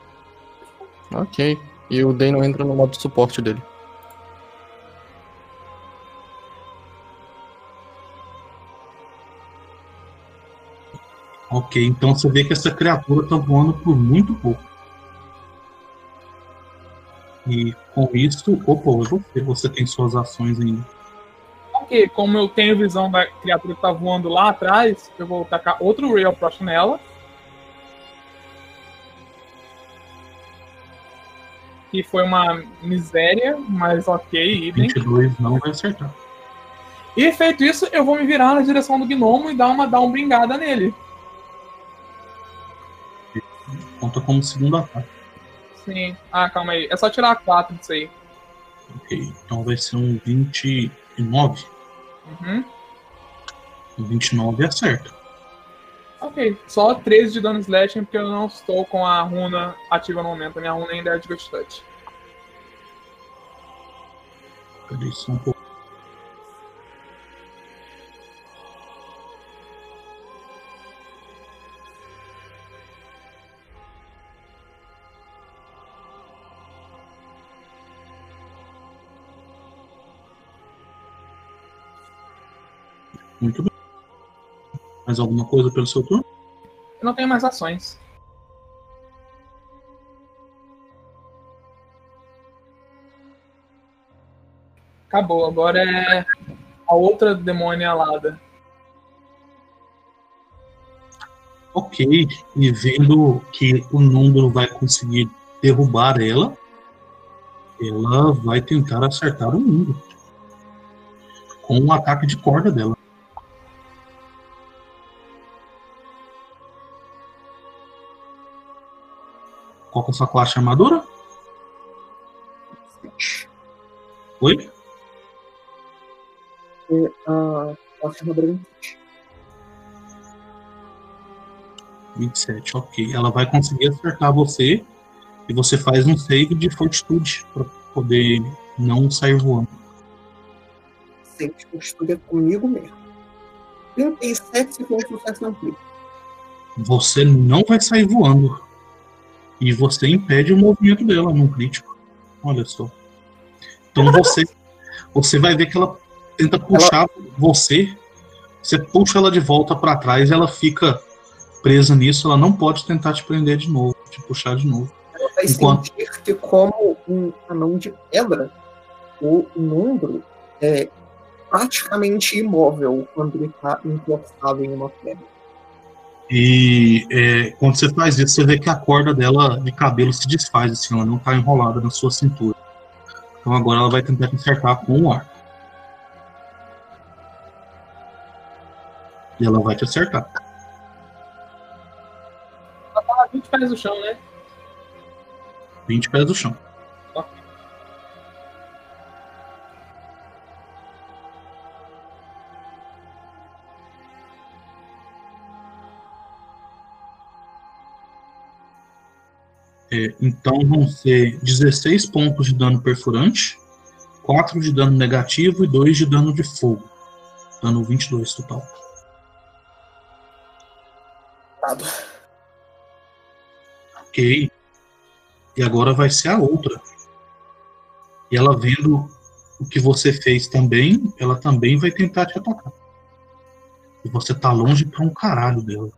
Ok. E o Dano entra no modo suporte dele. Ok, então você vê que essa criatura tá voando por muito pouco. E com isso, opa, você, você tem suas ações ainda. Ok, como eu tenho visão da criatura que tá voando lá atrás, eu vou tacar outro Ray of Frost nela. Que foi uma miséria, mas ok, idem. 22 não vai acertar. E feito isso, eu vou me virar na direção do gnomo e dar uma dar uma bringada nele. Conta como segundo ataque. Sim. Ah, calma aí. É só tirar 4 disso aí. Ok, então vai ser um 29. Uhum. Um 29 acerta. Ok. Só 13 de dano slashing, porque eu não estou com a runa ativa no momento. A minha runa ainda é de Ghost Touch. Peraí só um pouco. Muito bem. Mais alguma coisa pelo seu turno? Eu não tenho mais ações. Acabou. Agora é a outra demônia alada. Ok, e vendo que o número vai conseguir derrubar ela, ela vai tentar acertar o número com um ataque de corda dela. Qual que é a sua classe de armadura? Oi? E a classe de armadura 27, ok. Ela vai conseguir acertar você e você faz um save de fortitude para poder não sair voando. sempre fortitude é comigo mesmo. 37 se for um sucesso clica. Você não vai sair voando. E você impede o movimento dela num crítico. Olha só. Então você, você vai ver que ela tenta puxar você. Você puxa ela de volta para trás, ela fica presa nisso. Ela não pode tentar te prender de novo, te puxar de novo. Ela vai Enquanto- sentir que, como um anão de pedra, o número é praticamente imóvel quando ele está encostado em uma pedra. E é, quando você faz isso, você vê que a corda dela de cabelo se desfaz, assim, ela não tá enrolada na sua cintura. Então agora ela vai tentar te acertar com o ar. E ela vai te acertar. Ela tá a 20 pés do chão, né? 20 pés do chão. É, então vão ser 16 pontos de dano perfurante, 4 de dano negativo e 2 de dano de fogo. Dano 22 total. Ok. E agora vai ser a outra. E ela vendo o que você fez também, ela também vai tentar te atacar. E você tá longe pra um caralho dela.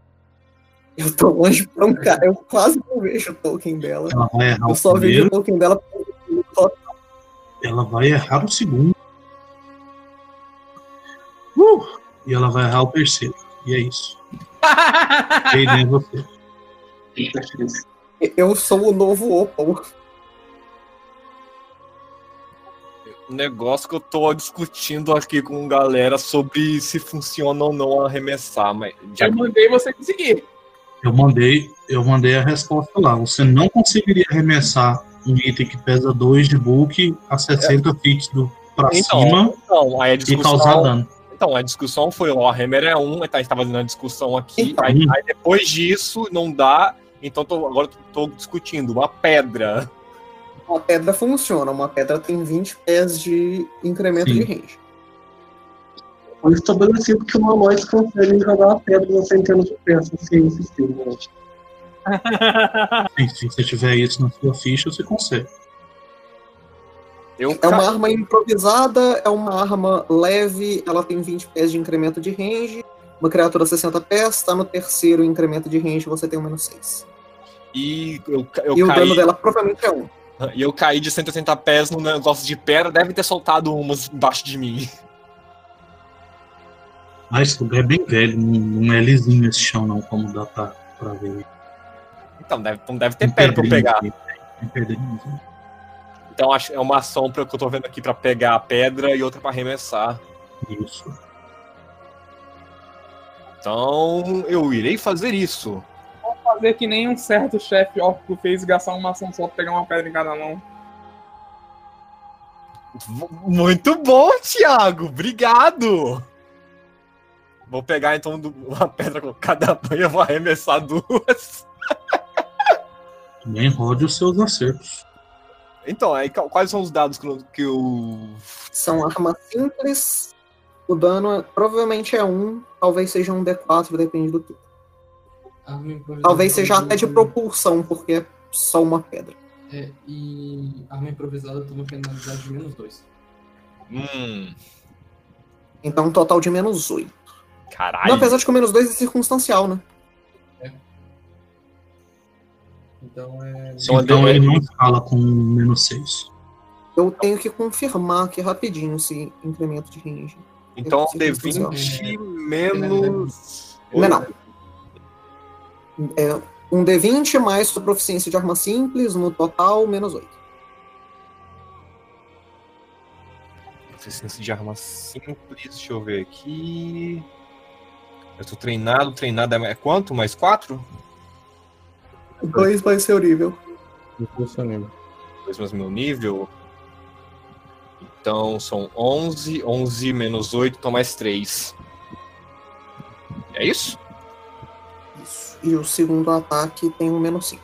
Eu tô longe pra um cara. Eu quase não vejo o token dela. Ela vai errar Eu o só vejo o token dela ela vai errar o segundo. Uh! E ela vai errar o terceiro. E é isso. Aí, né, você. Eu sou o novo Opal. O negócio que eu tô discutindo aqui com galera sobre se funciona ou não arremessar, mas já Eu mandei você conseguir. Eu mandei, eu mandei a resposta lá. Você não conseguiria arremessar um item que pesa 2 de bulk a 60 feet do, pra então, cima então, aí a e discussão, causar dano. então, a discussão foi, ó, a Hammer é um, então a gente tava fazendo a discussão aqui, Então. aí, aí depois disso não dá, então tô- agora eu tô discutindo uma pedra. Uma pedra funciona. Uma pedra tem 20 pés de incremento Sim. de range. Foi estabelecido que uma nós consegue jogar a pedra na centena de peças sem sistema. né? Sim, se você tiver isso na sua ficha, você consegue. Eu É uma arma improvisada, é uma arma leve, ela tem 20 pés de incremento de range Uma criatura 60 pés, está no terceiro incremento de range, você tem um menos 6. E eu, eu E o caí. dano dela provavelmente é 1. E eu caí de 180 pés no negócio de pedra, deve ter soltado umas embaixo de mim. Mas esse lugar é bem velho, não, é lisinho esse chão, não, como dá pra, pra ver. Então deve, não deve ter pedra pra eu pegar. pedrinha aqui. Então acho é uma ação pra, que eu tô vendo aqui pra pegar a pedra e outra pra arremessar. Isso. Então eu irei fazer isso. Fazer que nem um certo chefe órfico fez e gastar uma ação só pra pegar uma pedra em cada mão. Muito bom, Thiago! Obrigado! Vou pegar então uma pedra com cada banho e vou arremessar duas. Também rode os seus acertos. Então, aí quais são os dados que eu. Que eu... São armas simples. O dano é- provavelmente é 1, talvez seja um D4, depende do improvisada Talvez seja até de propulsão, porque é só uma pedra. É, e arma improvisada toma penalidade de menos 2. Hum, Então um total de menos 8. Caralho. Não, apesar de que o menos 2 é circunstancial, né? Então é. Então, então ele não escala com menos 6. Eu tenho que confirmar aqui rapidinho esse incremento de range. Então, Sim, D20 sim. menos. Não, não. É um D20 mais sua proficiência de arma simples, no total, menos 8. Proficiência de arma simples, deixa eu ver aqui. Eu tô treinado, treinado é é quanto? Mais 4? 2 vai ser o nível. 2 mais meu nível. Então são 11, 11 menos 8, então mais 3. É isso? Isso. E o segundo ataque tem um menos 5.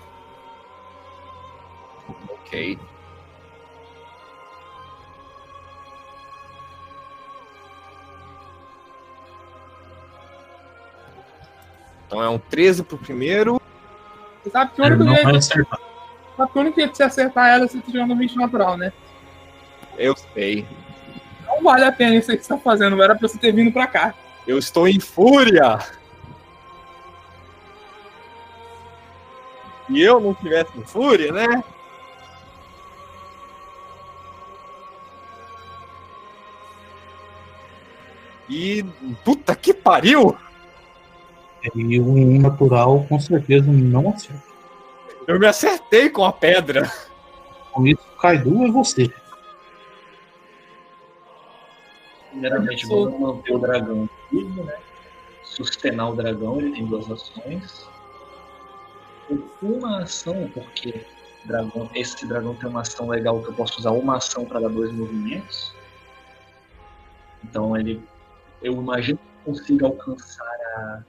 Ok. Então é um 13 pro primeiro. Você sabe que o único não jeito, vai sabe que o único jeito de você acertar ela é você tirando 20 natural, né? Eu sei. Não vale a pena isso aí que você tá fazendo, era pra você ter vindo pra cá. Eu estou em fúria! E eu não tivesse em fúria, né? E. Puta que pariu! E o um natural com certeza não acerta. Eu me acertei com a pedra. Com isso, Kaidu é você. Primeiramente, vamos manter o dragão vivo, né? Sustenar o dragão, ele tem duas ações. Uma ação, porque dragão, esse dragão tem uma ação legal que eu posso usar uma ação para dar dois movimentos. Então ele. Eu imagino que consiga alcançar a.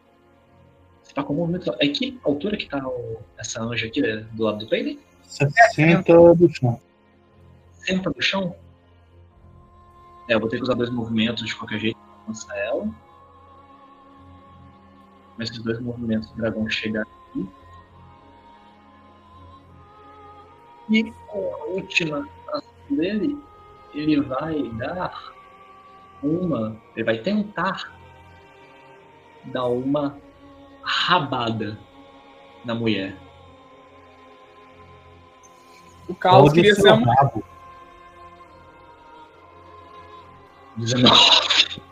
Tá com o movimento. É que altura que tá o- essa anja aqui, é do lado do Vader? 60 do chão. Senta do chão? É, eu vou ter que usar dois movimentos de qualquer jeito pra alcançar ela. Mas esses dois movimentos o dragão chega aqui. E com a última ação dele, ele vai dar uma. Ele vai tentar dar uma rabada na mulher. O Carlos Pode queria ser rabo. 19.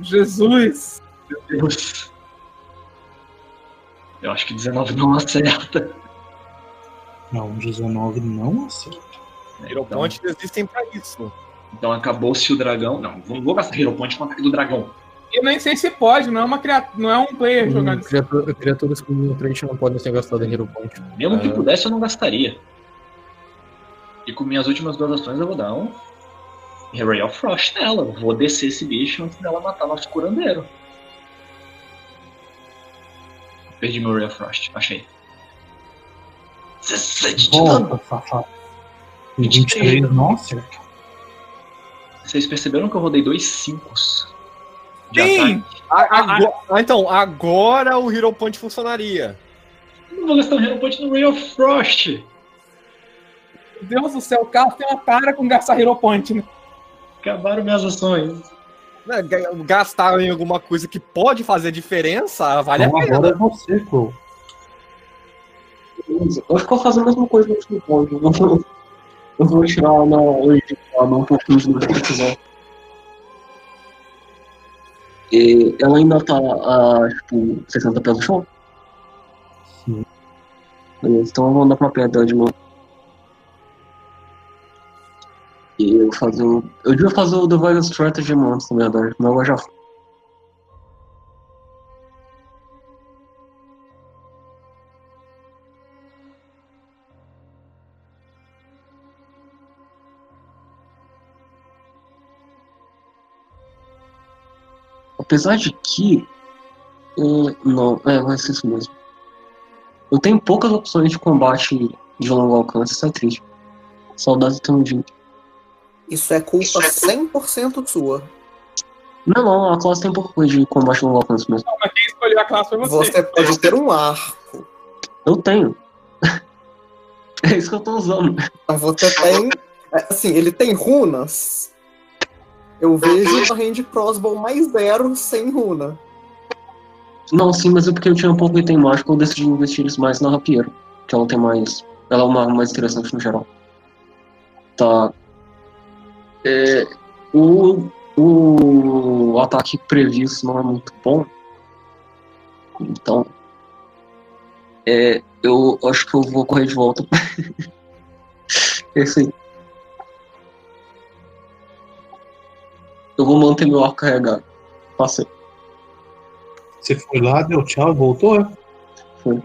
Jesus! Meu Deus. Eu acho que 19 não acerta. Não, 19 não acerta. Hero Então, Point existem pra isso. então acabou-se o dragão. Não, não vou gastar Hero Point com o ataque do dragão. Eu nem sei se pode, não é, uma criat... não é um player Hum, jogando isso. criatura- criaturas com nutrition não podem ser gastadas em Hero Point. Mesmo que Ah. pudesse, eu não gastaria. E com minhas últimas duas ações, eu vou dar um Ray of Frost nela. Eu vou descer esse bicho antes dela matar nosso curandeiro. Perdi meu Ray of Frost, achei. 17 de dano. Volta, safado. E 23 não acerta. Vocês perceberam que eu rodei dois 5 de Sim! ataque? Agora- ah, então, agora o Hero Point funcionaria. Eu Não vou gastar um Hero Point no Ray of Frost. Meu Deus do céu, o Carlos tem uma para com gastar Hero Point, né? Acabaram minhas ações. né, ga- gastar em alguma coisa que pode fazer diferença, vale então a pena. agora é você, Crow. Beleza. Eu acho que eu vou fazer a mesma coisa no último ponto. Eu vou, eu tirar na dar um pouquinho de luz se quiser. E ela ainda tá a, tipo, 60 pés do chão? Sim. Beleza, então eu vou andar pra dela de novo. E eu fazer o. Eu devia fazer o Device Strategy antes, na verdade, mas eu já fui. Apesar de que. é, não, é, vai ser isso mesmo. Eu tenho poucas opções de combate de longo alcance, isso é triste. Saudades do Tandinho. Isso é culpa 100% sua. Não, não, a classe tem pouca coisa de combate de longo alcance mesmo. Não, mas quem escolheu a classe foi você. Você pode ter um arco. Eu tenho. É isso que eu tô usando. Mas você tem. é, Assim, ele tem runas. Eu vejo uma range crossbow mais zero sem runa. Não, sim, mas é porque eu tinha um pouco de item mágico, eu decidi investir isso mais na rapieira. Que ela tem mais. Ela é uma arma mais interessante no geral. Tá. É, o, o ataque previsto não é muito bom. Então. É, eu acho que eu vou correr de volta. Esse aí. Eu vou manter meu arco carregado. Passei. Você foi lá, deu tchau e voltou? é? Foi.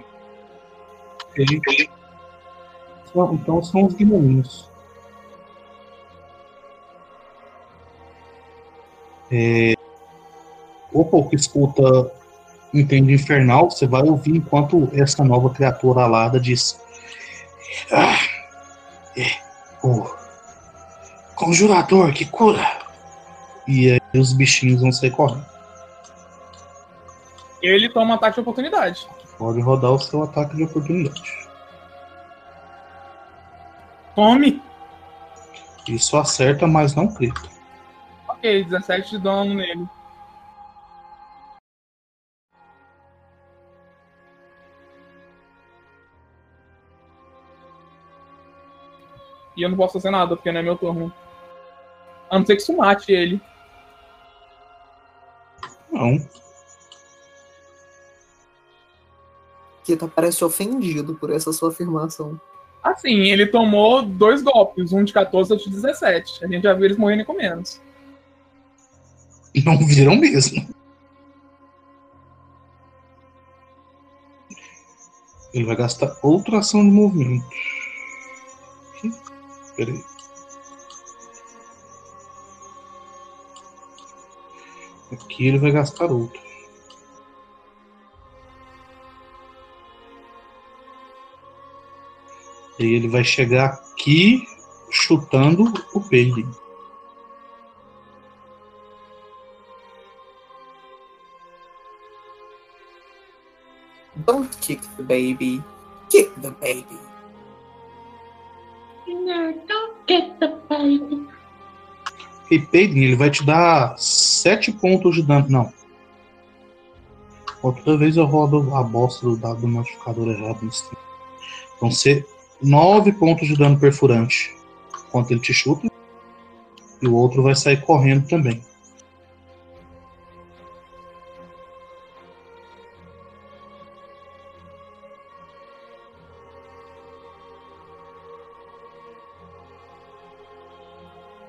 Só- Então são os gnominhos. É... Opa, o que escuta entende infernal, você vai ouvir enquanto essa nova criatura alada diz. Ah, é, o conjurador que cura. E aí os bichinhos vão sair correndo. Ele toma ataque de oportunidade. Pode rodar o seu ataque de oportunidade. Tome. Isso acerta, mas não crita. Ok, 17 de dano nele. E eu não posso fazer nada, porque não é meu turno. A não ser que isso mate ele. Não. Kita parece ofendido por essa sua afirmação. Assim, ele tomou dois golpes, um de 14 e outro de 17. A gente já viu eles morrendo com menos. Não viram mesmo. Ele vai gastar outra ação de movimento. Peraí. Aqui ele vai gastar outro. E ele vai chegar aqui chutando o Peyton. Don't kick the baby. Kick the baby. E Peyton, ele vai te dar 7 pontos de dano. Não. Toda vez eu rodo a bosta do dado do modificador errado nesse tempo. Vão ser 9 pontos de dano perfurante. Enquanto ele te chuta. E o outro vai sair correndo também.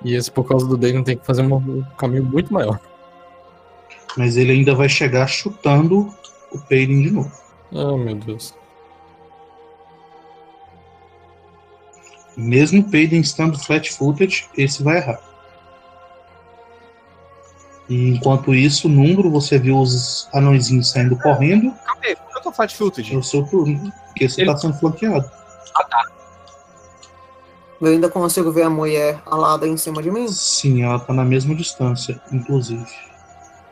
E esse, por causa do Dane, tem que fazer um caminho muito maior. Mas ele ainda vai chegar chutando o Peyton de novo. Ah, meu Deus. Mesmo o Peyton estando flat-footed, esse vai errar. E enquanto isso, Número, você viu os anõezinhos saindo correndo. Cadê? Por que eu tô flat É seu turno. Porque você Ele- está sendo flanqueado. Eu ainda consigo ver a mulher alada em cima de mim? Sim, ela tá na mesma distância, inclusive.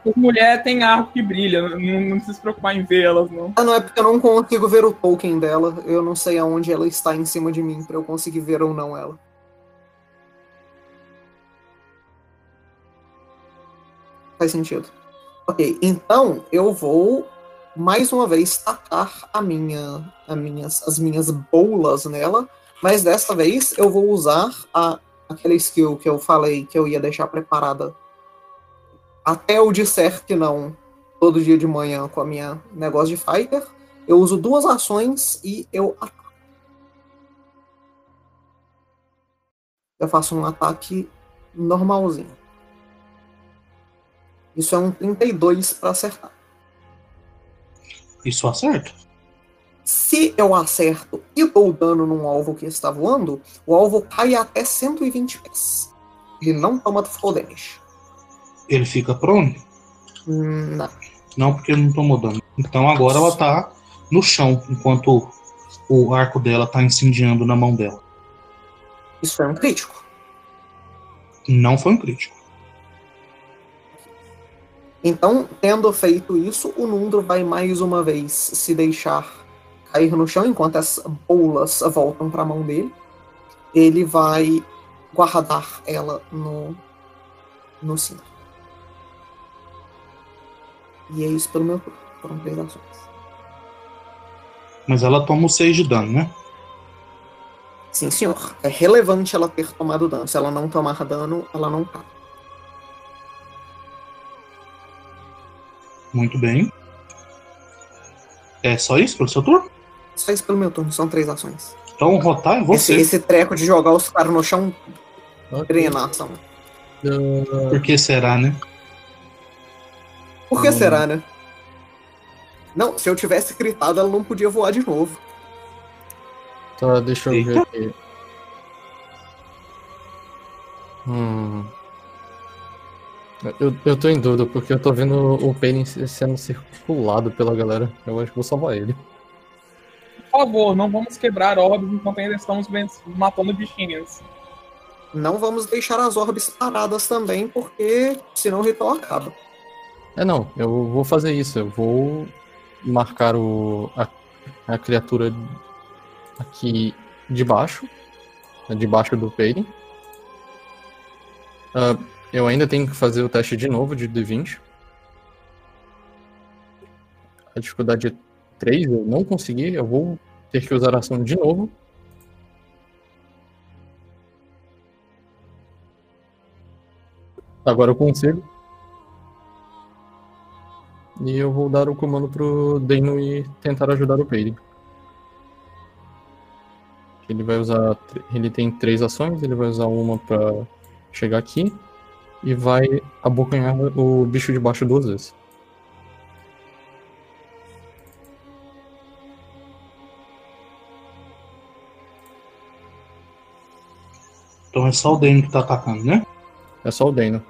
As mulher tem arco que brilha, não, não precisa se preocupar em vê-las, não. Ah, não é porque eu não consigo ver o token dela. Eu não sei aonde ela está em cima de mim pra eu conseguir ver ou não ela. Faz sentido. Ok, então eu vou mais uma vez tacar a minha, a minhas, as minhas bolas nela, mas dessa vez eu vou usar a, aquela skill que eu falei que eu ia deixar preparada até eu disser que não todo dia de manhã com a minha negócio de fighter. Eu uso duas ações e eu. Eu faço um ataque normalzinho. Isso é um 32 para acertar. Isso acerta. Se eu acerto e dou dano num alvo que está voando, o alvo cai até 120 pés. Ele não toma full damage. Ele fica pronto? Hum, Não. Não, porque ele não tomou dano. Então agora ela tá no chão, enquanto o arco dela tá incendiando na mão dela. Isso é um crítico. Não foi um crítico. Então, tendo feito isso, o Nundro vai mais uma vez se deixar cair no chão enquanto as bolas voltam para a mão dele. Ele vai guardar ela no, no cinto. E é isso pelo meu turno. Foram três ações. Mas ela toma o 6 de dano, né? Sim, senhor. É relevante ela ter tomado dano. Se ela não tomar dano, ela não cai. Muito bem. É só isso pelo seu turno? Só isso pelo meu turno. São três ações. Então rotar é Esse, você. esse treco de jogar os caras no chão Ok. drena a ação. Ah, Por que será, né? Por que Hum. será, né? Não, se eu tivesse gritado, ela não podia voar de novo. Tá, deixa eu ver aqui. Hum. Eu, eu tô em dúvida, porque eu tô vendo o Pain sendo circulado pela galera. Eu acho que vou salvar ele. Por favor, não vamos quebrar orbes enquanto ainda estamos matando bichinhos. Não vamos deixar as orbes paradas também, porque senão o ritual acaba. É, não, eu vou fazer isso. Eu vou marcar o, a, a criatura aqui de baixo, né, debaixo do Pain. Ah, eu ainda tenho que fazer o teste de novo de D20. A dificuldade é 3, eu não consegui, eu vou ter que usar a ação de novo. Agora eu consigo. E eu vou dar o comando pro Deno e tentar ajudar o Peire. Ele vai usar. Ele tem três ações, ele vai usar uma pra chegar aqui e vai abocanhar o bicho de baixo duas vezes. Então é só o Dane que tá atacando, né? É só o Deno.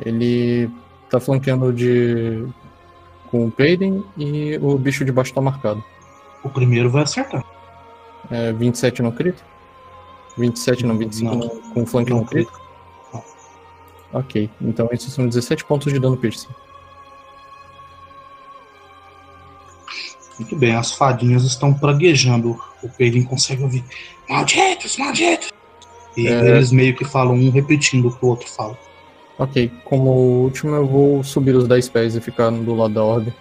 Ele tá flanqueando de. com o Peiden e o bicho de baixo tá marcado. O primeiro vai acertar. É 27 no crito? 27 não, 25 Não. no, com flanque Não no crito? Não. Ok, então esses são 17 pontos de dano piercing. Muito bem, as fadinhas estão praguejando. O Peilin consegue ouvir. Malditos, malditos! E É. eles meio que falam um repetindo o que o outro fala. Ok, como último eu vou subir os 10 pés e ficar do lado da orbe.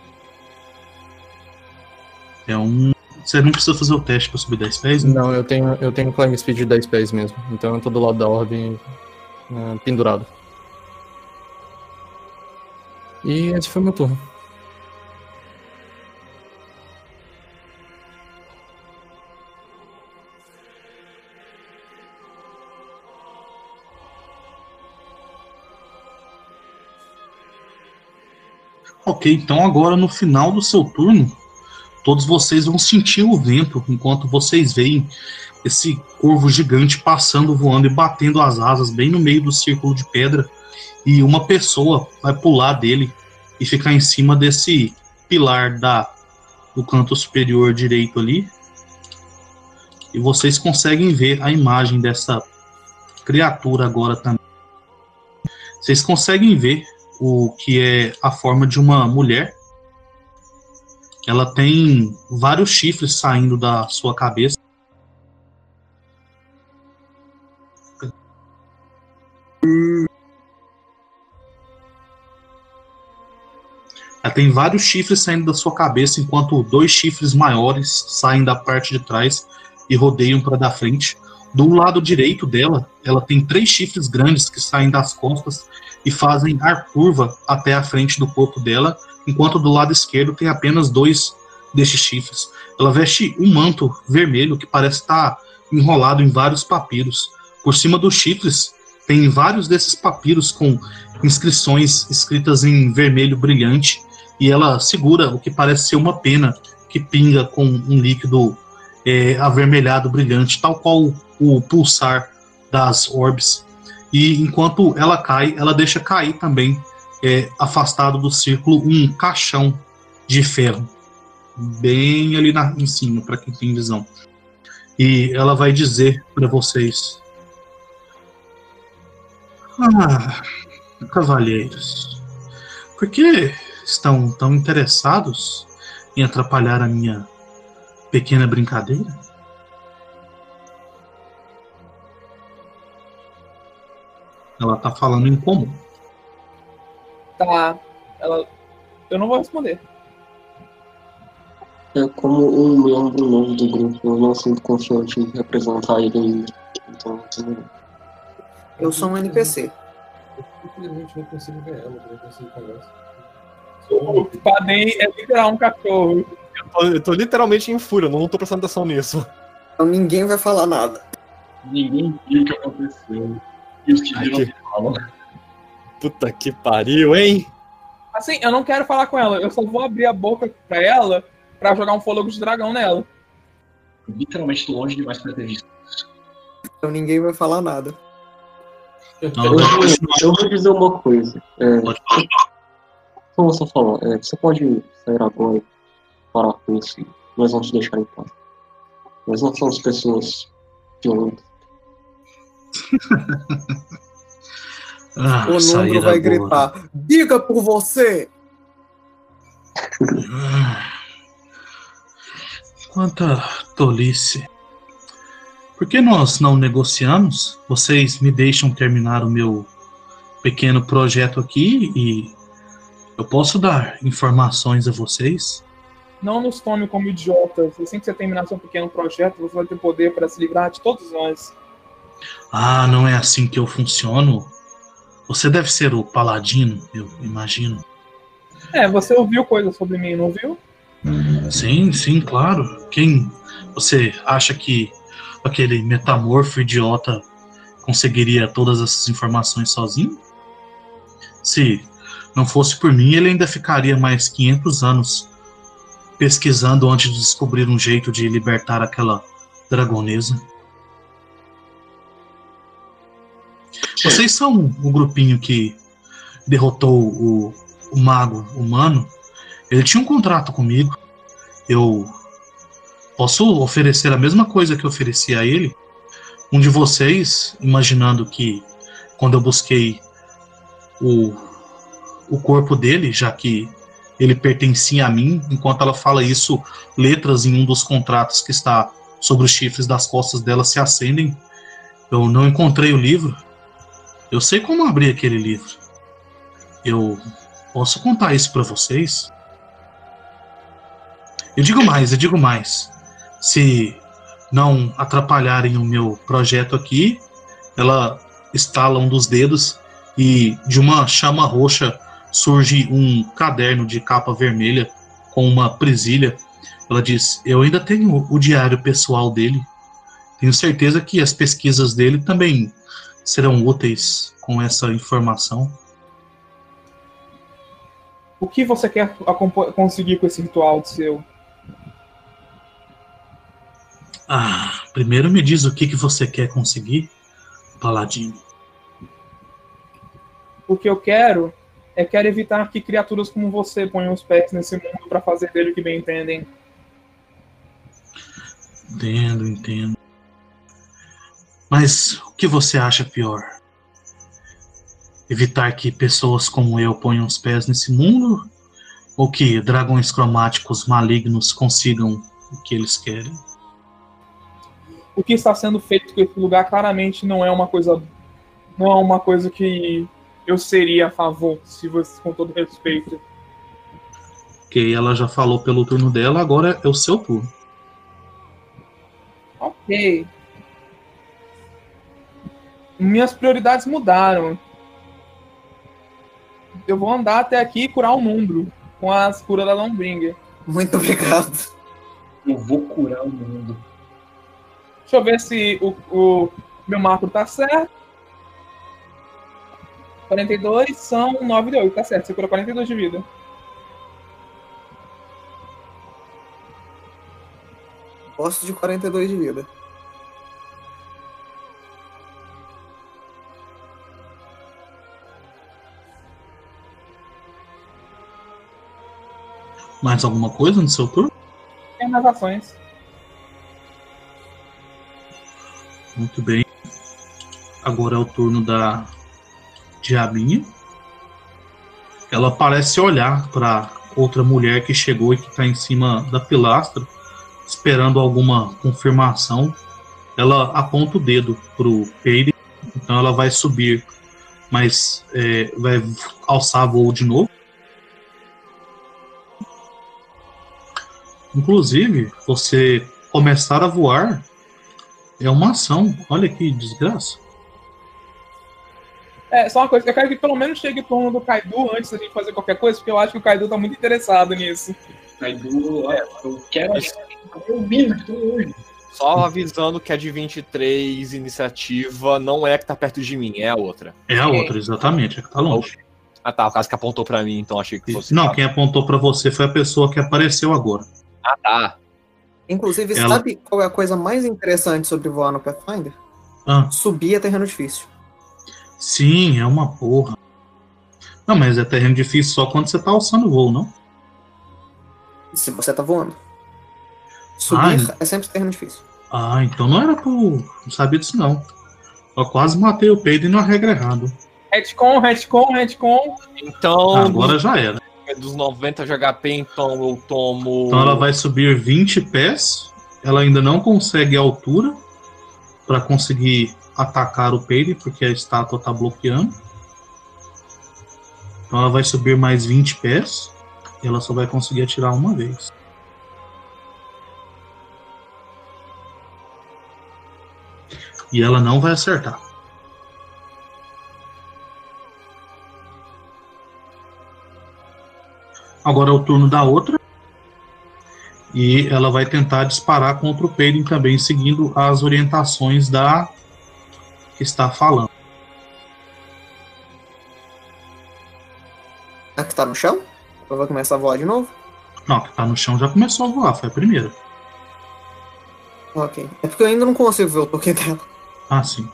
É um. Você não precisa fazer o teste pra subir 10 pés, né? Não, eu tenho, eu tenho climb speed de 10 pés mesmo, então eu tô do lado da orbe eh, pendurado. E esse foi meu turno. Ok, então agora no final do seu turno, todos vocês vão sentir o vento enquanto vocês veem esse corvo gigante passando, voando e batendo as asas bem no meio do círculo de pedra. E uma pessoa vai pular dele e ficar em cima desse pilar da, do canto superior direito ali. E vocês conseguem ver a imagem dessa criatura agora também. Vocês conseguem ver o que é a forma de uma mulher. Ela tem vários chifres saindo da sua cabeça. Ela tem vários chifres saindo da sua cabeça, enquanto dois chifres maiores saem da parte de trás e rodeiam para da frente. Do lado direito dela, ela tem três chifres grandes que saem das costas e fazem ar curva até a frente do corpo dela, enquanto do lado esquerdo tem apenas dois destes chifres. Ela veste um manto vermelho que parece estar enrolado em vários papiros. Por cima dos chifres tem vários desses papiros com inscrições escritas em vermelho brilhante e ela segura o que parece ser uma pena que pinga com um líquido é, avermelhado brilhante, tal qual o pulsar das orbes. E enquanto ela cai, ela deixa cair também, é, afastado do círculo, um caixão de ferro, bem ali na, em cima, para quem tem visão. E ela vai dizer para vocês: Ah, cavalheiros, por que estão tão interessados em atrapalhar a minha pequena brincadeira? Ela tá falando em comum. Tá. Ela. Eu não vou responder. É como um membro novo do grupo, eu não sinto confiante em representar ele ainda. Então, tudo bem. Eu sou um NPC. Infelizmente não consigo ver ela, não consigo conversa. O Padem é literal um cachorro. Eu tô, eu tô literalmente em fúria, não tô prestando atenção nisso. Então ninguém vai falar nada. Ninguém viu o que aconteceu. E os que viram falam. Puta que pariu, hein? Assim, eu não quero falar com ela, eu só vou abrir a boca pra ela pra jogar um fôlego de dragão nela. Literalmente tô longe demais pra ter visto. Então ninguém vai falar nada. Não, Eu, vou- eu vou dizer uma coisa. É, Pode falar. como você falou, é, você pode sair agora e parar com isso. Nós vamos te deixar em paz. Nós não somos pessoas violentas. Ah, o Numbro vai boa. gritar: Diga por você! Quanta tolice. Por que nós não negociamos? Vocês me deixam terminar o meu pequeno projeto aqui e eu posso dar informações a vocês? Não nos tome como idiotas. Assim que você terminar seu pequeno projeto, você vai ter poder para se livrar de todos nós. Ah, não é assim que eu funciono. Você deve ser o paladino, eu imagino. É, você ouviu coisas sobre mim, não viu? Sim, sim, claro. Quem você acha que aquele metamorfo idiota conseguiria todas essas informações sozinho? Se não fosse por mim, ele ainda ficaria mais 500 anos pesquisando antes de descobrir um jeito de libertar aquela dragonesa. Vocês são o grupinho que derrotou o, o mago humano ele tinha um contrato comigo. Eu posso oferecer a mesma coisa que ofereci a ele. Um de vocês, imaginando que quando eu busquei o, o corpo dele, já que ele pertencia a mim, enquanto ela fala isso, letras em um dos contratos que está sobre os chifres das costas dela se acendem. Eu não encontrei o livro. Eu sei como abrir aquele livro. Eu posso contar isso para vocês. Eu digo mais, eu digo mais. Se não atrapalharem o meu projeto aqui, ela estala um dos dedos e de uma chama roxa surge um caderno de capa vermelha com uma presilha. Ela diz: Eu ainda tenho o diário pessoal dele. Tenho certeza que as pesquisas dele também serão úteis com essa informação. O que você quer conseguir com esse ritual de seu? Ah, primeiro me diz o que, que você quer conseguir, Paladino. O que eu quero é quero evitar que criaturas como você ponham os pés nesse mundo para fazer dele o que bem entendem. Entendo, entendo. Mas o que você acha pior? Evitar que pessoas como eu ponham os pés nesse mundo? Ou que dragões cromáticos malignos consigam o que eles querem? O que está sendo feito com esse lugar claramente não é uma coisa não é uma coisa que eu seria a favor, se você com todo respeito. Ok, ela já falou pelo turno dela, agora é o seu turno. Ok. Minhas prioridades mudaram. Eu vou andar até aqui e curar o mundo com as curas da Longbringer. Muito obrigado. Eu vou curar o mundo. Deixa eu ver se o, o meu macro tá certo. 42 são 9 de 8, tá certo. Você cura 42 de vida. Gosto de 42 de vida. Mais alguma coisa no seu turno? Tem nas ações. Muito bem. Agora é o turno da Diabinha. Ela parece olhar para outra mulher que chegou e que está em cima da pilastra, esperando alguma confirmação. Ela aponta o dedo pro Peire, então ela vai subir, mas é, vai alçar voo de novo. Inclusive, você começar a voar é uma ação. Olha que desgraça. É, só uma coisa, eu quero que pelo menos chegue o turno do Kaidu antes da gente fazer qualquer coisa, porque eu acho que o Kaidu tá muito interessado nisso. Kaidu, olha, eu quero eu que tô hoje. Só avisando que a de 23 iniciativa não é a que tá perto de mim, é a outra. É a outra, exatamente, é que tá longe. Ah tá, o caso que apontou pra mim, então achei que fosse. Não, quem apontou para você foi a pessoa que apareceu agora. Ah tá. Inclusive, Ela- sabe qual é a coisa mais interessante sobre voar no Pathfinder? Ah, Subir é terreno difícil. sim, é uma porra. Não, mas é terreno difícil só quando você tá alçando o voo, não? Se você tá voando. Subir Ai. é sempre terreno difícil. Ah, então não era pro. Não sabia disso não. Eu quase matei o peido e não regra errado. Retcon, retcon, retcon. Então, Agora já era. Dos, dos 90 de HP, então eu tomo. Então ela vai subir 20 pés. Ela ainda não consegue a altura para conseguir atacar o Peire, porque a estátua tá bloqueando. Então ela vai subir mais 20 pés. E ela só vai conseguir atirar uma vez. E ela não vai acertar. Agora é o turno da outra. E ela vai tentar disparar contra o Peyton também, seguindo as orientações da que está falando. A que tá no chão? Ela vai começar a voar de novo? Não, a que tá no chão já começou a voar, foi a primeira. Ok. É porque eu ainda não consigo ver o porquê dela. Ah, sim.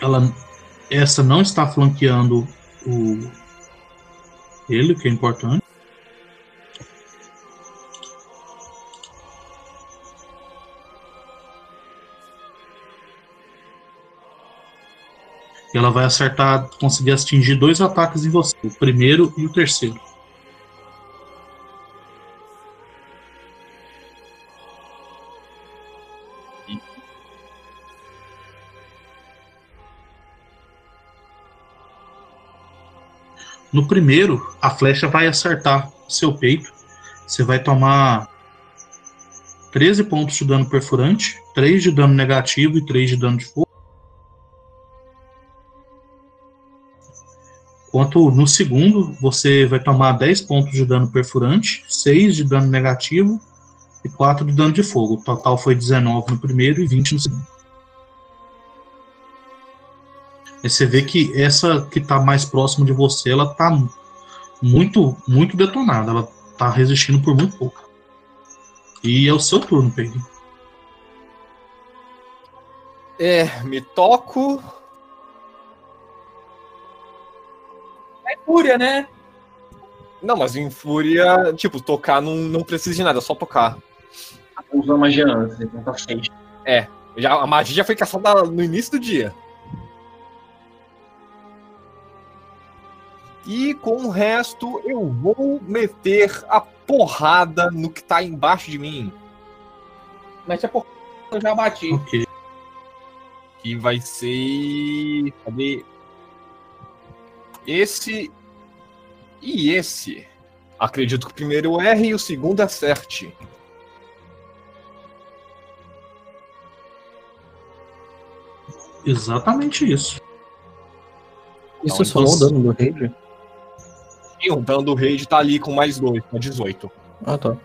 Ela, essa não está flanqueando o ele, que é importante. E ela vai acertar, conseguir atingir dois ataques em você, o primeiro e o terceiro. No primeiro, a flecha vai acertar seu peito. Você vai tomar 13 pontos de dano perfurante, 3 de dano negativo e 3 de dano de fogo. Enquanto no segundo, você vai tomar 10 pontos de dano perfurante, 6 de dano negativo e 4 de dano de fogo. O total foi 19 no primeiro e 20 no segundo. Aí você vê que essa que tá mais próximo de você, ela tá muito, muito detonada. Ela tá resistindo por muito pouco. E é o seu turno, Pedro. É, me toco. É fúria, né? Não, mas em fúria, tipo, tocar não, não precisa de nada, é só tocar. Usa magia antes, então tá safe. Já, a magia já foi caçada no início do dia. E com o resto, eu vou meter a porrada no que tá embaixo de mim. Mete a porra, eu já bati. Ok. Que vai ser. Cadê? Esse E esse? Acredito que o primeiro erre e o segundo acerte. Exatamente isso. Isso Não, só o então- dano do rage? E o rage tá ali com mais dois, com 18. Ah, tá.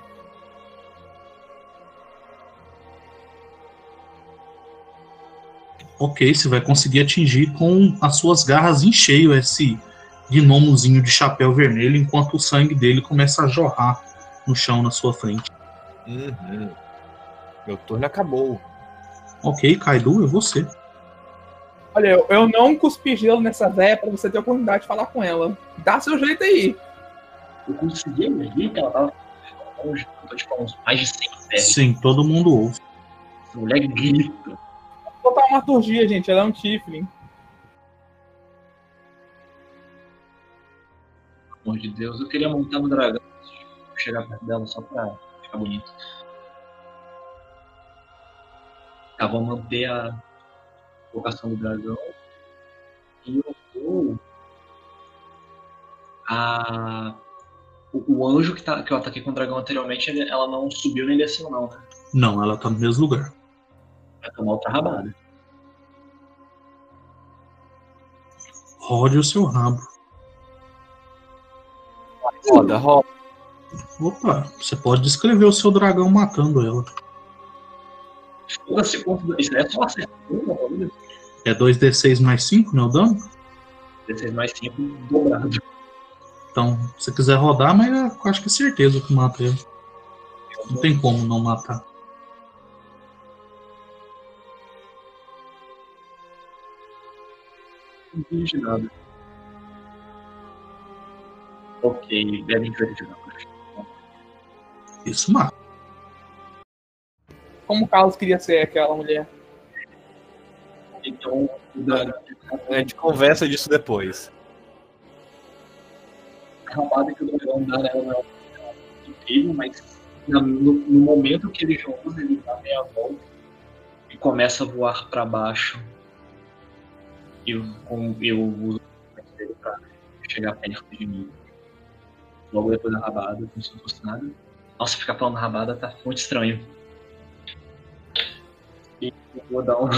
Ok, você vai conseguir atingir com as suas garras em cheio esse gnomozinho de chapéu vermelho, enquanto o sangue dele começa a jorrar no chão na sua frente. Uhum. Meu turno acabou. Ok, Kaido, é você. Olha, eu, não cuspi gelo nessa véia pra você ter a oportunidade de falar com ela. Dá seu jeito aí. Eu consegui ver que ela tava longe, eu tô, tipo, uns mais de 100 pés. Sim, todo mundo ouve. Essa mulher grita. Vou botar uma maturgia, gente. Ela é um Tiflin. Pelo amor de Deus, eu queria montar no dragão chegar perto dela só pra ficar bonito. Tá, vou manter a vocação do dragão. E eu vou. A... O, o anjo que, tá, que eu ataquei com o dragão anteriormente, ele- ela não subiu nem desceu, não, né? Não, ela tá no mesmo lugar. Vai tomar outra rabada. Rode o seu rabo. Roda, roda. Opa, você pode descrever o seu dragão matando ela. Foda-se. Isso é só acertar. É 2d6 mais 5, né, o dano? 16 mais 5 dobrado. Então, se você quiser rodar, mas eu acho que é certeza que mata ele. Não tem como não matar. Não finge nada. Ok, é 28 de dano. Isso mata. Como o Carlos queria ser aquela mulher. Então. A gente conversa disso depois. A rabada que o dragão dá nela não é incrível, mas no, no momento que ele usa, ele dá meia volta e começa a voar pra baixo. E eu, eu uso o dele pra chegar perto de mim. Logo depois da rabada, como se não fosse nada. Nossa, ficar falando rabada tá muito estranho. E eu vou dar um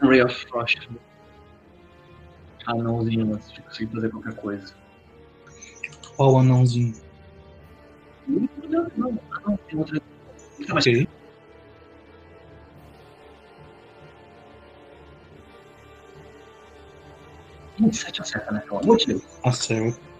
Ray of Frost. Anãozinho antes de conseguir fazer qualquer coisa. Qual anãozinho? Não, não, não, não, tem outra. Não, mas Ok. tem 27 acerta, né? Pelo amor de Deus. Acerta.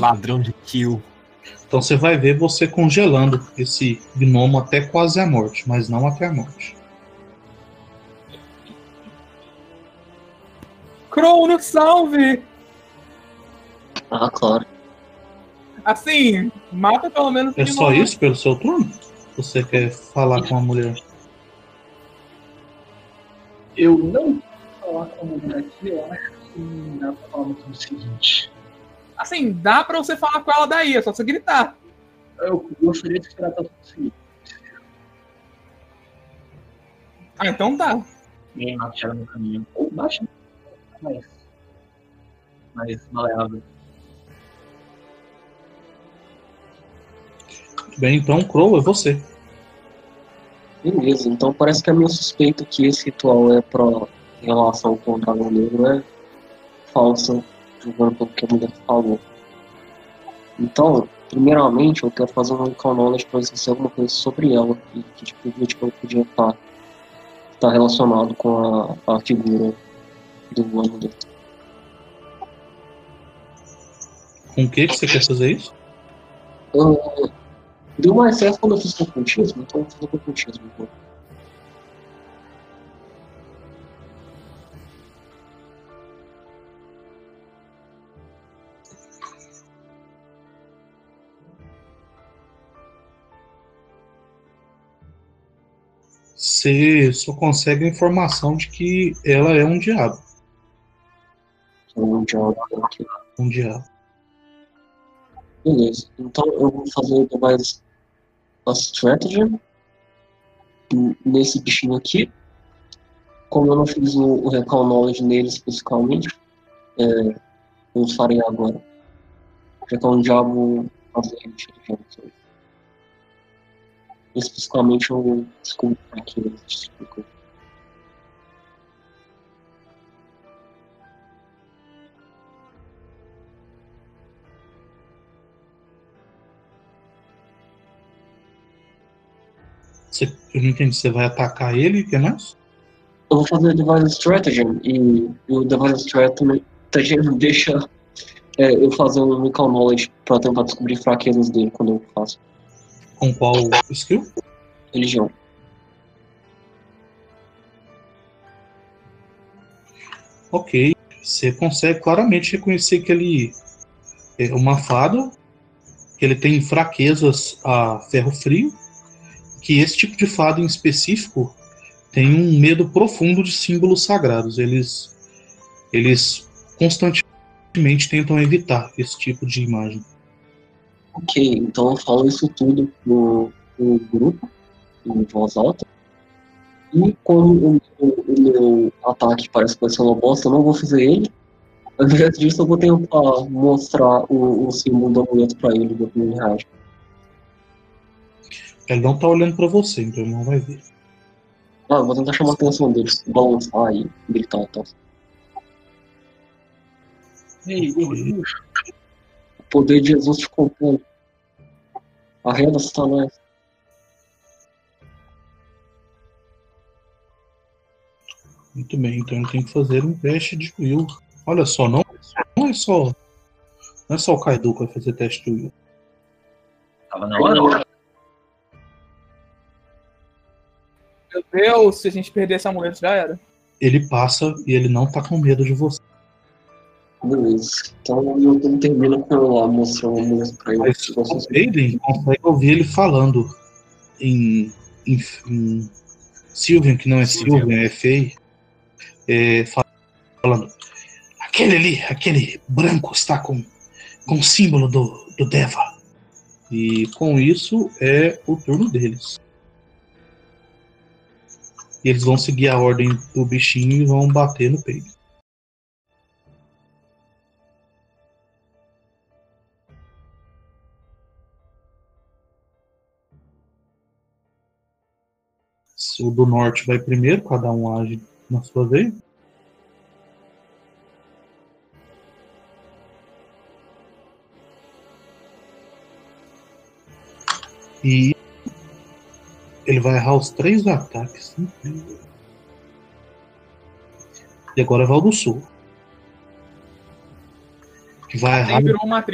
Ladrão de kill. Então você vai ver você congelando esse gnomo até quase a morte, mas não até a morte. Crono, salve! Ah, claro. Assim, mata pelo menos É só isso pelo seu turno? Você quer falar com a mulher? Eu não vou falar com a mulher aqui, eu acho que dá pra falar no seguinte. Assim, dá pra você falar com ela daí, é só você gritar. Eu gostaria de esperar até eu conseguir. Ah, então tá. Ninguém mate ela no caminho. Ou baixa, mais. Mais maleável. Bem, então, Crow, é você. Beleza, então parece que é meio suspeito que esse ritual é pra em relação com o dragão negro é falsa, julgando pelo que a mulher falou. Então, primeiramente, eu quero fazer um pra ver se alguma coisa sobre ela e que tipo de tipo podia estar tá relacionado com a, a figura do amuleto. Com o que, que você quer fazer isso? Uh, deu mais certo quando eu fiz com ocultismo, então eu vou fazer com ocultismo. Então. Você só consegue a informação de que ela é um diabo. Então, já aqui. Um diabo. Beleza. Então eu vou fazer mais a strategy. nesse bichinho aqui. Como eu não fiz o, o Recall Knowledge nele especificamente, é, eu farei agora. Já que é um diabo fazer inteligência. Especificamente eu descobri aqui né. Você, eu não entendi. Você vai atacar ele, que mais? Eu vou fazer Device Stratagem e, o Device Stratagem deixa é, eu fazer um Recall Knowledge pra tentar descobrir fraquezas dele quando eu faço Com qual skill? religião. Ok. Você consegue claramente reconhecer que ele é uma fada, que ele tem fraquezas a ferro frio, que esse tipo de fada em específico tem um medo profundo de símbolos sagrados. Eles, eles constantemente tentam evitar esse tipo de imagem. Ok, então eu falo isso tudo no, no grupo, em voz alta. E quando o meu, o meu ataque parece que vai ser uma bosta, eu não vou fazer ele. Ao invés disso, eu vou tentar mostrar o, o símbolo do amuleto pra ele, do que ele reage. Ele não tá olhando pra você, então ele não vai ver. Ah, eu vou tentar chamar a atenção deles, balançar e gritar e tal. Ei. O poder de Jesus te compõe. Arreda, Satanás. Muito bem, então ele tem que fazer um teste de will. Olha só, não, não é só. Não é só o Kaido que vai fazer teste de will. tava na hora. Meu Deus, se a gente perder esse amuleto já era. Ele passa e ele não tá com medo de você. Beleza. Então eu não termino com eu lá mostrando o amuleto pra ele. O vocês- Aiden consegue ouvir ele falando em, em, em Sylvian, que não é Sylvian, é Fei, é, falando. Aquele ali, aquele branco está com, com o símbolo do, do Deva. E com isso é o turno deles. E eles vão seguir a ordem do bichinho e vão bater no peito. O do norte vai primeiro, cada um age na sua vez. E ele vai errar os três ataques. E agora vai o do sul. Que vai errar virou uma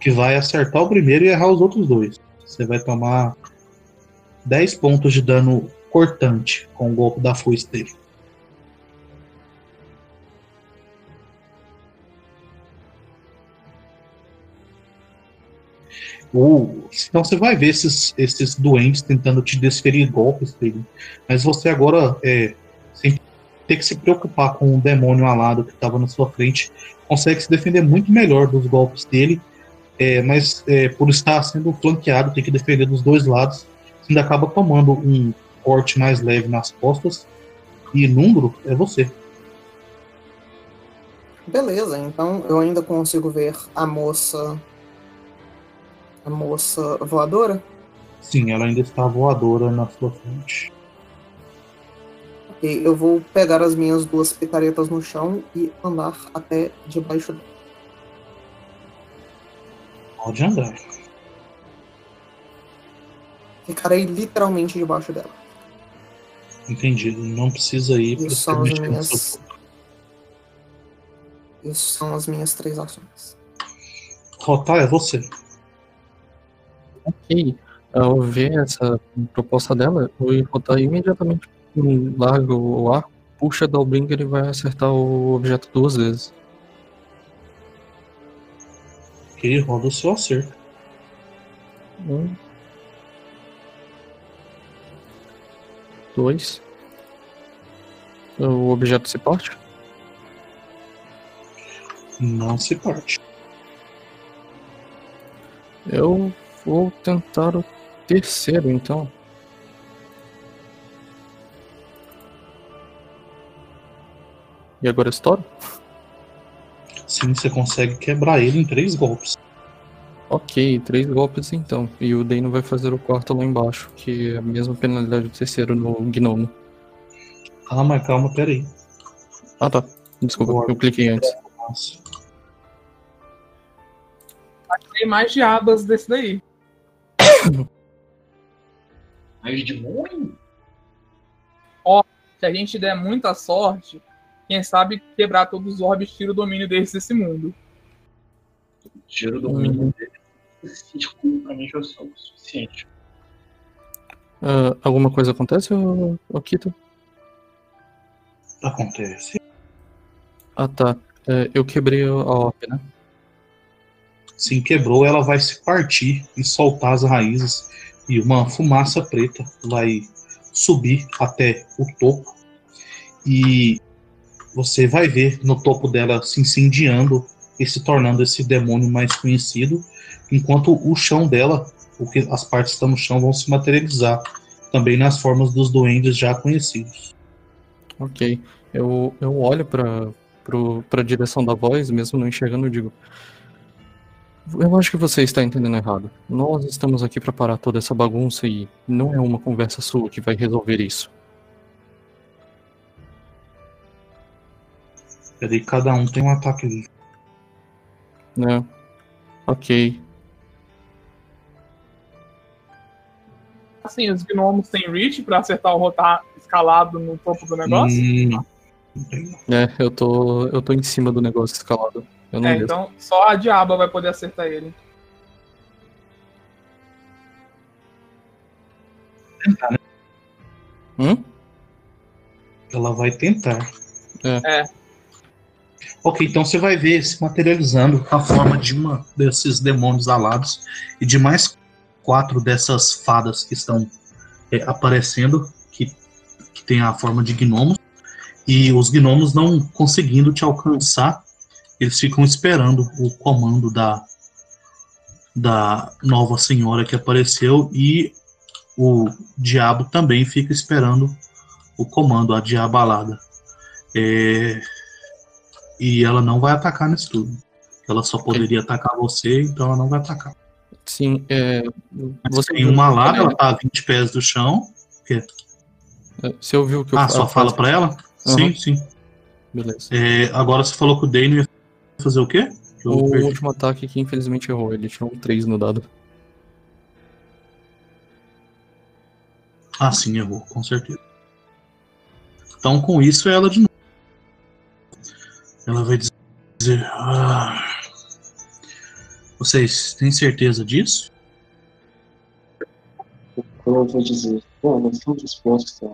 que vai acertar o primeiro e errar os outros dois. Você vai tomar 10 pontos de dano cortante com o golpe da foice dele. O- então você vai ver esses, esses doentes tentando te desferir golpes dele. Mas você agora, é, sem ter que se preocupar com o demônio alado que estava na sua frente, consegue se defender muito melhor dos golpes dele é, mas é, por estar sendo flanqueado, tem que defender dos dois lados, ainda acaba tomando um corte mais leve nas costas. E número é você. Beleza, então eu ainda consigo ver a moça. A moça voadora? Sim, ela ainda está voadora na sua frente. Ok, eu vou pegar as minhas duas picaretas no chão e andar até debaixo dela. Pode andar. Ficarei literalmente debaixo dela. Entendido. Não precisa ir para são minhas... Isso são as minhas três ações. Rotar é você. Ok. Ao ver essa proposta dela, o Rotar imediatamente larga o arco, puxa da brinca e vai acertar o objeto duas vezes. Ok, roda o seu acerto. Hum. 2. O objeto se parte? Não se parte. Eu vou tentar o terceiro, então. E agora estouro? Sim, você consegue quebrar ele em três golpes. Ok, três golpes então. E o Dano vai fazer o quarto lá embaixo, que é a mesma penalidade do terceiro no gnomo. Calma, calma, peraí. Ah tá. Desculpa, eu cliquei antes. Tem mais diabas desse daí. Mais demônio? Se a gente der muita sorte, quem sabe quebrar todos os orbes tira o domínio deles desse mundo. Tiro do Uhum. mínimo dele. Esse pra mim já é o suficiente. Ah, alguma coisa acontece, ô, ô Kito? Acontece. Ah tá. É, eu quebrei a orb, né? Sim, quebrou, ela vai se partir e soltar as raízes. E uma fumaça preta vai subir até o topo. E você vai ver no topo dela se incendiando e se tornando esse demônio mais conhecido. Enquanto o chão dela, o que as partes que estão no chão, vão se materializar também nas formas dos duendes já conhecidos. Ok. Eu, eu olho pro, pra direção da voz, mesmo não enxergando, eu digo. Eu acho que você está entendendo errado. Nós estamos aqui para parar toda essa bagunça e não é uma conversa sua que vai resolver isso. Peraí, cada um tem um ataque livre. Né? Ok. Assim, os gnomos têm reach pra acertar o rotar escalado no topo do negócio. Hum. É, eu tô, eu tô em cima do negócio escalado. Eu não é, então só a diaba vai poder acertar ele. Hum? Ela vai tentar. É. Ok, então você vai ver se materializando a forma de uma desses demônios alados e de mais quatro dessas fadas que estão é, aparecendo, que, que tem a forma de gnomos. E os gnomos não conseguindo te alcançar, eles ficam esperando o comando da, da nova senhora que apareceu e o diabo também fica esperando o comando, a diabalada. É, e ela não vai atacar nesse turno. Ela só poderia atacar você, então ela não vai atacar. Sim, é. Você tem uma lá, ela tá a 20 pés do chão. É, Você ouviu o que eu Ah, só fala pra ela? Sim, Aham. sim. Beleza. É, agora você falou que o Dane ia fazer o quê? Eu O perdi. último ataque que infelizmente errou, ele tirou um 3 no dado. Ah, sim, errou, com certeza. Então, com isso, é ela de novo. Ela vai dizer. "Ah, vocês têm certeza disso? Eu vou dizer, bom, nós estamos dispostos a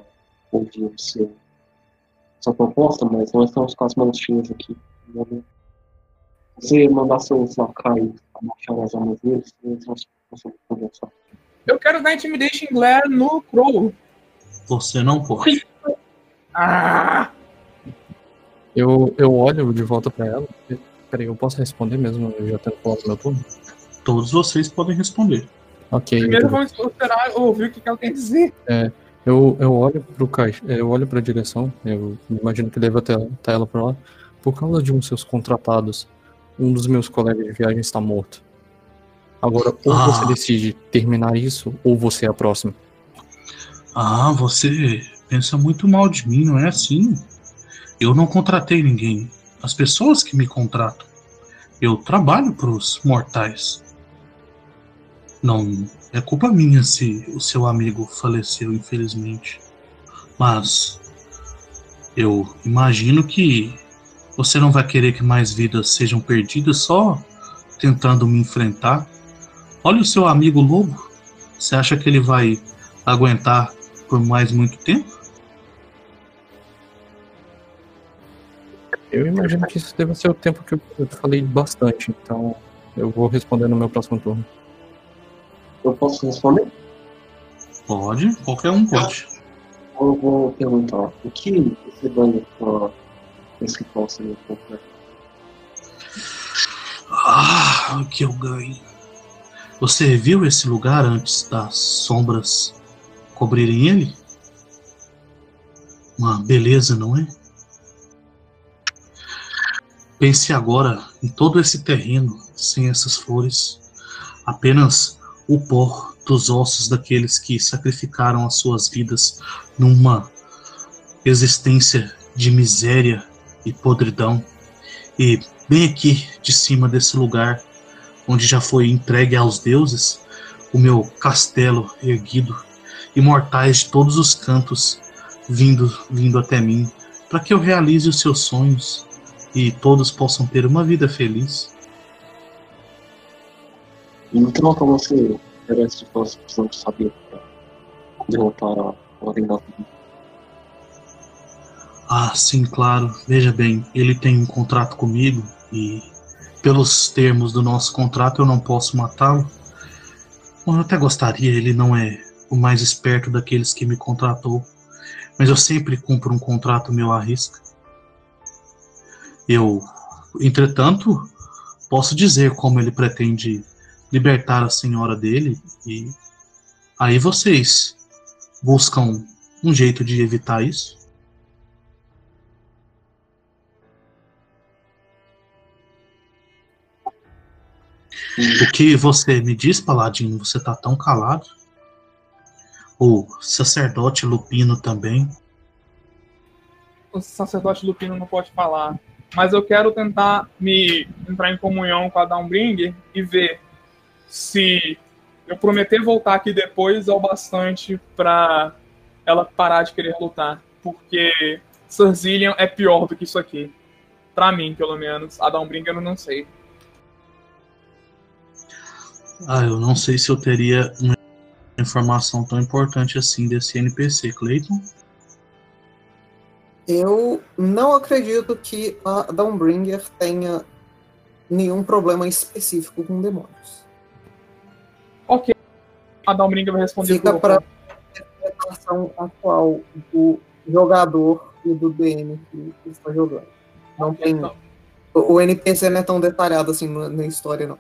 ouvir o seu, sua proposta, mas nós estamos com as mãos cheias aqui. né? Você mandar seus lacaios abaixar as armas deles, nós vamos conseguir conversar. Eu quero dar Intimidation Glare no Crow. Você não pode. Ah! Eu, eu olho de volta pra ela. Peraí, eu posso responder mesmo eu já tendo falado meu turno? Todos vocês podem responder. Ok. Primeiro eu, vamos esperar ouvir o que que ela a dizer. eu, eu olho pro caixa, eu olho pra direção, eu imagino que deva ter tá ela por lá. Por causa de um dos seus contratados, um dos meus colegas de viagem está morto. Agora, ou Ah. você decide terminar isso, ou você é a próxima. Ah, você pensa muito mal de mim, não é assim? Eu não contratei ninguém. As pessoas que me contratam. Eu trabalho para os mortais. Não é culpa minha se o seu amigo faleceu, infelizmente. Mas eu imagino que você não vai querer que mais vidas sejam perdidas só tentando me enfrentar. Olha o seu amigo lobo. Você acha que ele vai aguentar por mais muito tempo? Eu imagino que isso deva ser o tempo que eu eu falei bastante, então eu vou responder no meu próximo turno. Eu posso responder? Pode, qualquer um pode. Eu vou perguntar, o que você ganha com esse no completo? Ah, o que eu ganho. Você viu esse lugar antes das sombras cobrirem ele? Uma beleza, não é? Pense agora em todo esse terreno sem essas flores, apenas o pó dos ossos daqueles que sacrificaram as suas vidas numa existência de miséria e podridão. E bem aqui de cima desse lugar, onde já foi entregue aos deuses, o meu castelo erguido, imortais de todos os cantos, vindo, vindo até mim, para que eu realize os seus sonhos e todos possam ter uma vida feliz. Em troca, você oferece o que nós precisamos saber para derrotar a Ordem da Vida. Ah, sim, claro. Veja bem, ele tem um contrato comigo e, pelos termos do nosso contrato, eu não posso matá-lo. Bom, eu até gostaria, ele não é o mais esperto daqueles que me contratou, mas eu sempre cumpro um contrato meu à risca. Eu, entretanto, posso dizer como ele pretende libertar a senhora dele e aí vocês buscam um jeito de evitar isso. O que você me diz, Paladino? Você tá tão calado? O sacerdote Lupino também. O sacerdote Lupino não pode falar. Mas eu quero tentar me entrar em comunhão com a Downbringer e ver se eu prometer voltar aqui depois é o bastante para ela parar de querer lutar. Porque Sarzilian é pior do que isso aqui. Pra mim, pelo menos. A Downbringer eu não sei. Ah, eu não sei se eu teria uma informação tão importante assim desse NPC, Clayton. Eu não acredito que a Dawnbringer tenha nenhum problema específico com demônios. Ok. A Dawnbringer vai responder Fica para a interpretação atual do jogador e do DM que, está jogando. Não tem. Então, O NPC não é tão detalhado assim na história, não.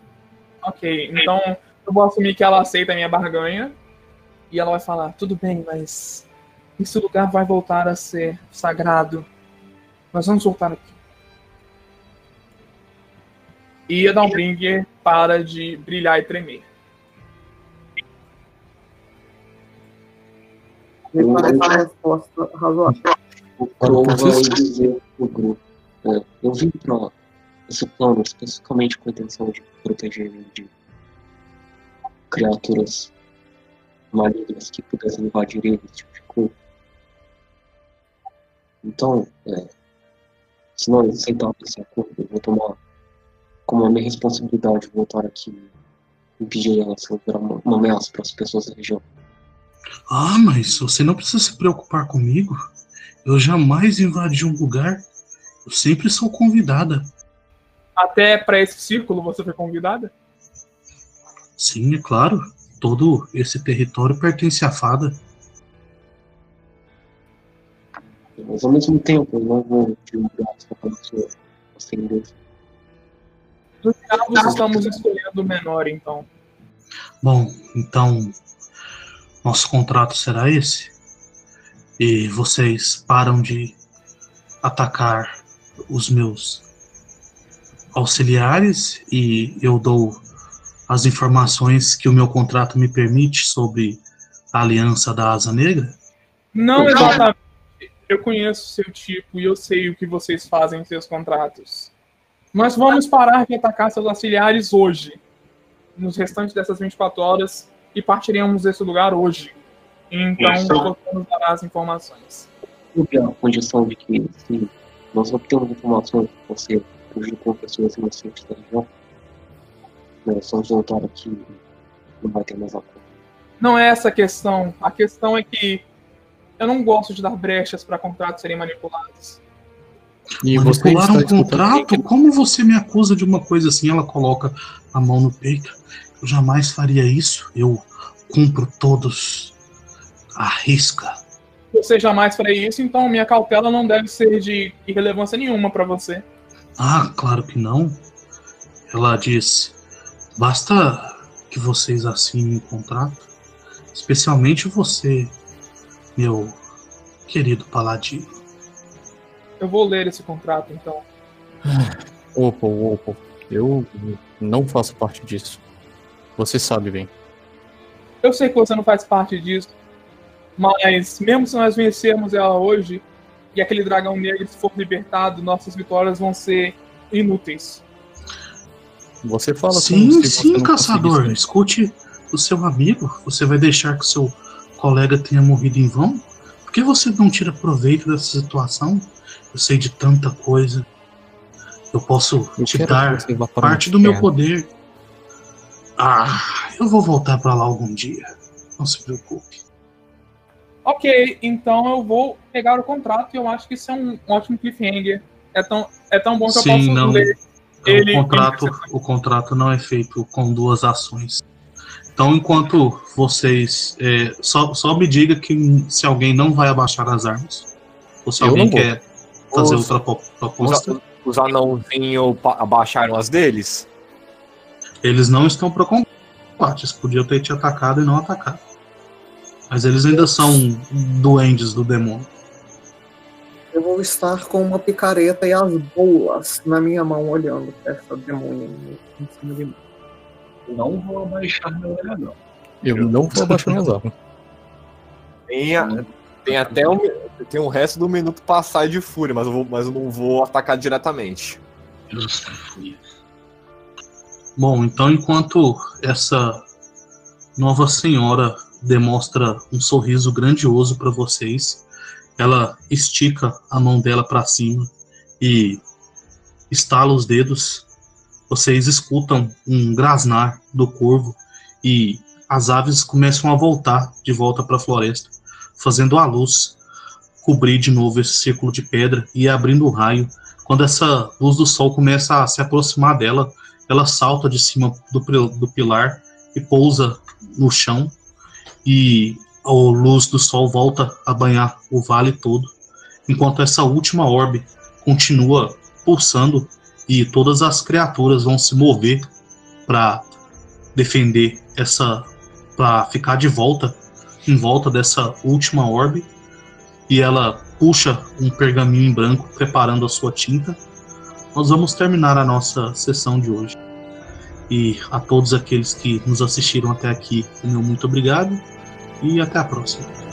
ok, então eu vou assumir que ela aceita a minha barganha e ela vai falar: tudo bem, mas esse lugar vai voltar a ser sagrado. Nós vamos voltar aqui. E a Dawnbringer para de brilhar e tremer. Me parece uma resposta razoável. O Crow vai dizer pro grupo. é, eu vim pra esse plano especificamente com a intenção de proteger ele de criaturas malignas que pudessem invadir ele, tipo de coisa. Então, é, se nós aceitarmos esse acordo, eu vou tomar como a minha responsabilidade voltar aqui e impedir ela de virar uma, uma ameaça para as pessoas da região. Ah, mas você não precisa se preocupar comigo. Eu jamais invadi um lugar. Eu sempre sou convidada. Até para esse círculo você foi convidada? Sim, é claro. Todo esse território pertence à fada. Mas ao mesmo tempo, eu não vou te humilhar só para você acender. No final, estamos escolhendo o menor, então. Bom, então nosso contrato será esse. E vocês param de atacar os meus auxiliares e eu dou as informações que o meu contrato me permite sobre a aliança da Asa Negra? Não exatamente. Eu conheço o seu tipo e eu sei o que vocês fazem em seus contratos. Nós vamos parar de atacar seus auxiliares hoje, nos restantes dessas 24 horas, e partiremos desse lugar hoje. Então, Isso. você nos dará as informações. Sob a condição de que, se nós obtemos informações que você prejudicou pessoas inocentes da região, nós vamos voltar aqui não vai ter mais acordo. Não é essa a questão. A questão é que eu não gosto de dar brechas para contratos serem manipulados. E você Manipular está um contrato? Como você me acusa de uma coisa assim? Ela coloca a mão no peito. Eu jamais faria isso. Eu cumpro todos à risca. Você jamais faria isso, então minha cautela não deve ser de irrelevância nenhuma para você. Ah, claro que não. Ela diz: basta que vocês assinem um contrato, especialmente você, meu querido paladino. Eu vou ler esse contrato, então. Opa, opa. Eu não faço parte disso. Você sabe bem. Eu sei que você não faz parte disso, mas mesmo se nós vencermos ela hoje e aquele dragão negro for libertado, nossas vitórias vão ser inúteis. Você fala como Sim, se você sim, não caçador. Escute o seu amigo. Você vai deixar que o seu colega tenha morrido em vão? Por que você não tira proveito dessa situação? Eu sei de tanta coisa. Eu posso Eu te dar para parte do meu poder. Ah, eu vou voltar pra lá algum dia. Não se preocupe. Ok, então eu vou pegar o contrato e eu acho que isso é um ótimo cliffhanger. É tão, é tão bom que eu Sim, posso não. ler Então, Ele- o, contrato, o contrato não é feito com duas ações. Então, enquanto vocês. é, só, só me diga que se alguém não vai abaixar as armas. Ou se Eu alguém quer fazer Os- outra po- proposta. Os, os anãozinhos abaixaram as deles? Eles não estão pro combate. Eles podiam ter te atacado e não atacado. Mas eles ainda são duendes do demônio. Eu vou estar com uma picareta e as bolas na minha mão olhando pra essa demônia em cima de mim. Não vou abaixar meu olhar, não. Eu não vou abaixar minhas armas. Tem, a- tem até um, tem o resto do minuto pra sair de fúria, mas eu, vou, mas eu não vou atacar diretamente. Fúria. Bom, então enquanto essa nova senhora demonstra um sorriso grandioso para vocês, ela estica a mão dela para cima e estala os dedos. Vocês escutam um grasnar do corvo e as aves começam a voltar de volta para a floresta, fazendo a luz cobrir de novo esse círculo de pedra e abrindo o raio. Quando essa luz do sol começa a se aproximar dela, ela salta de cima do, do pilar e pousa no chão e a luz do sol volta a banhar o vale todo, enquanto essa última orbe continua pulsando e todas as criaturas vão se mover para defender essa para ficar de volta em volta dessa última orbe e ela puxa um pergaminho em branco preparando a sua tinta nós vamos terminar a nossa sessão de hoje. E a todos aqueles que nos assistiram até aqui, meu muito obrigado e até a próxima.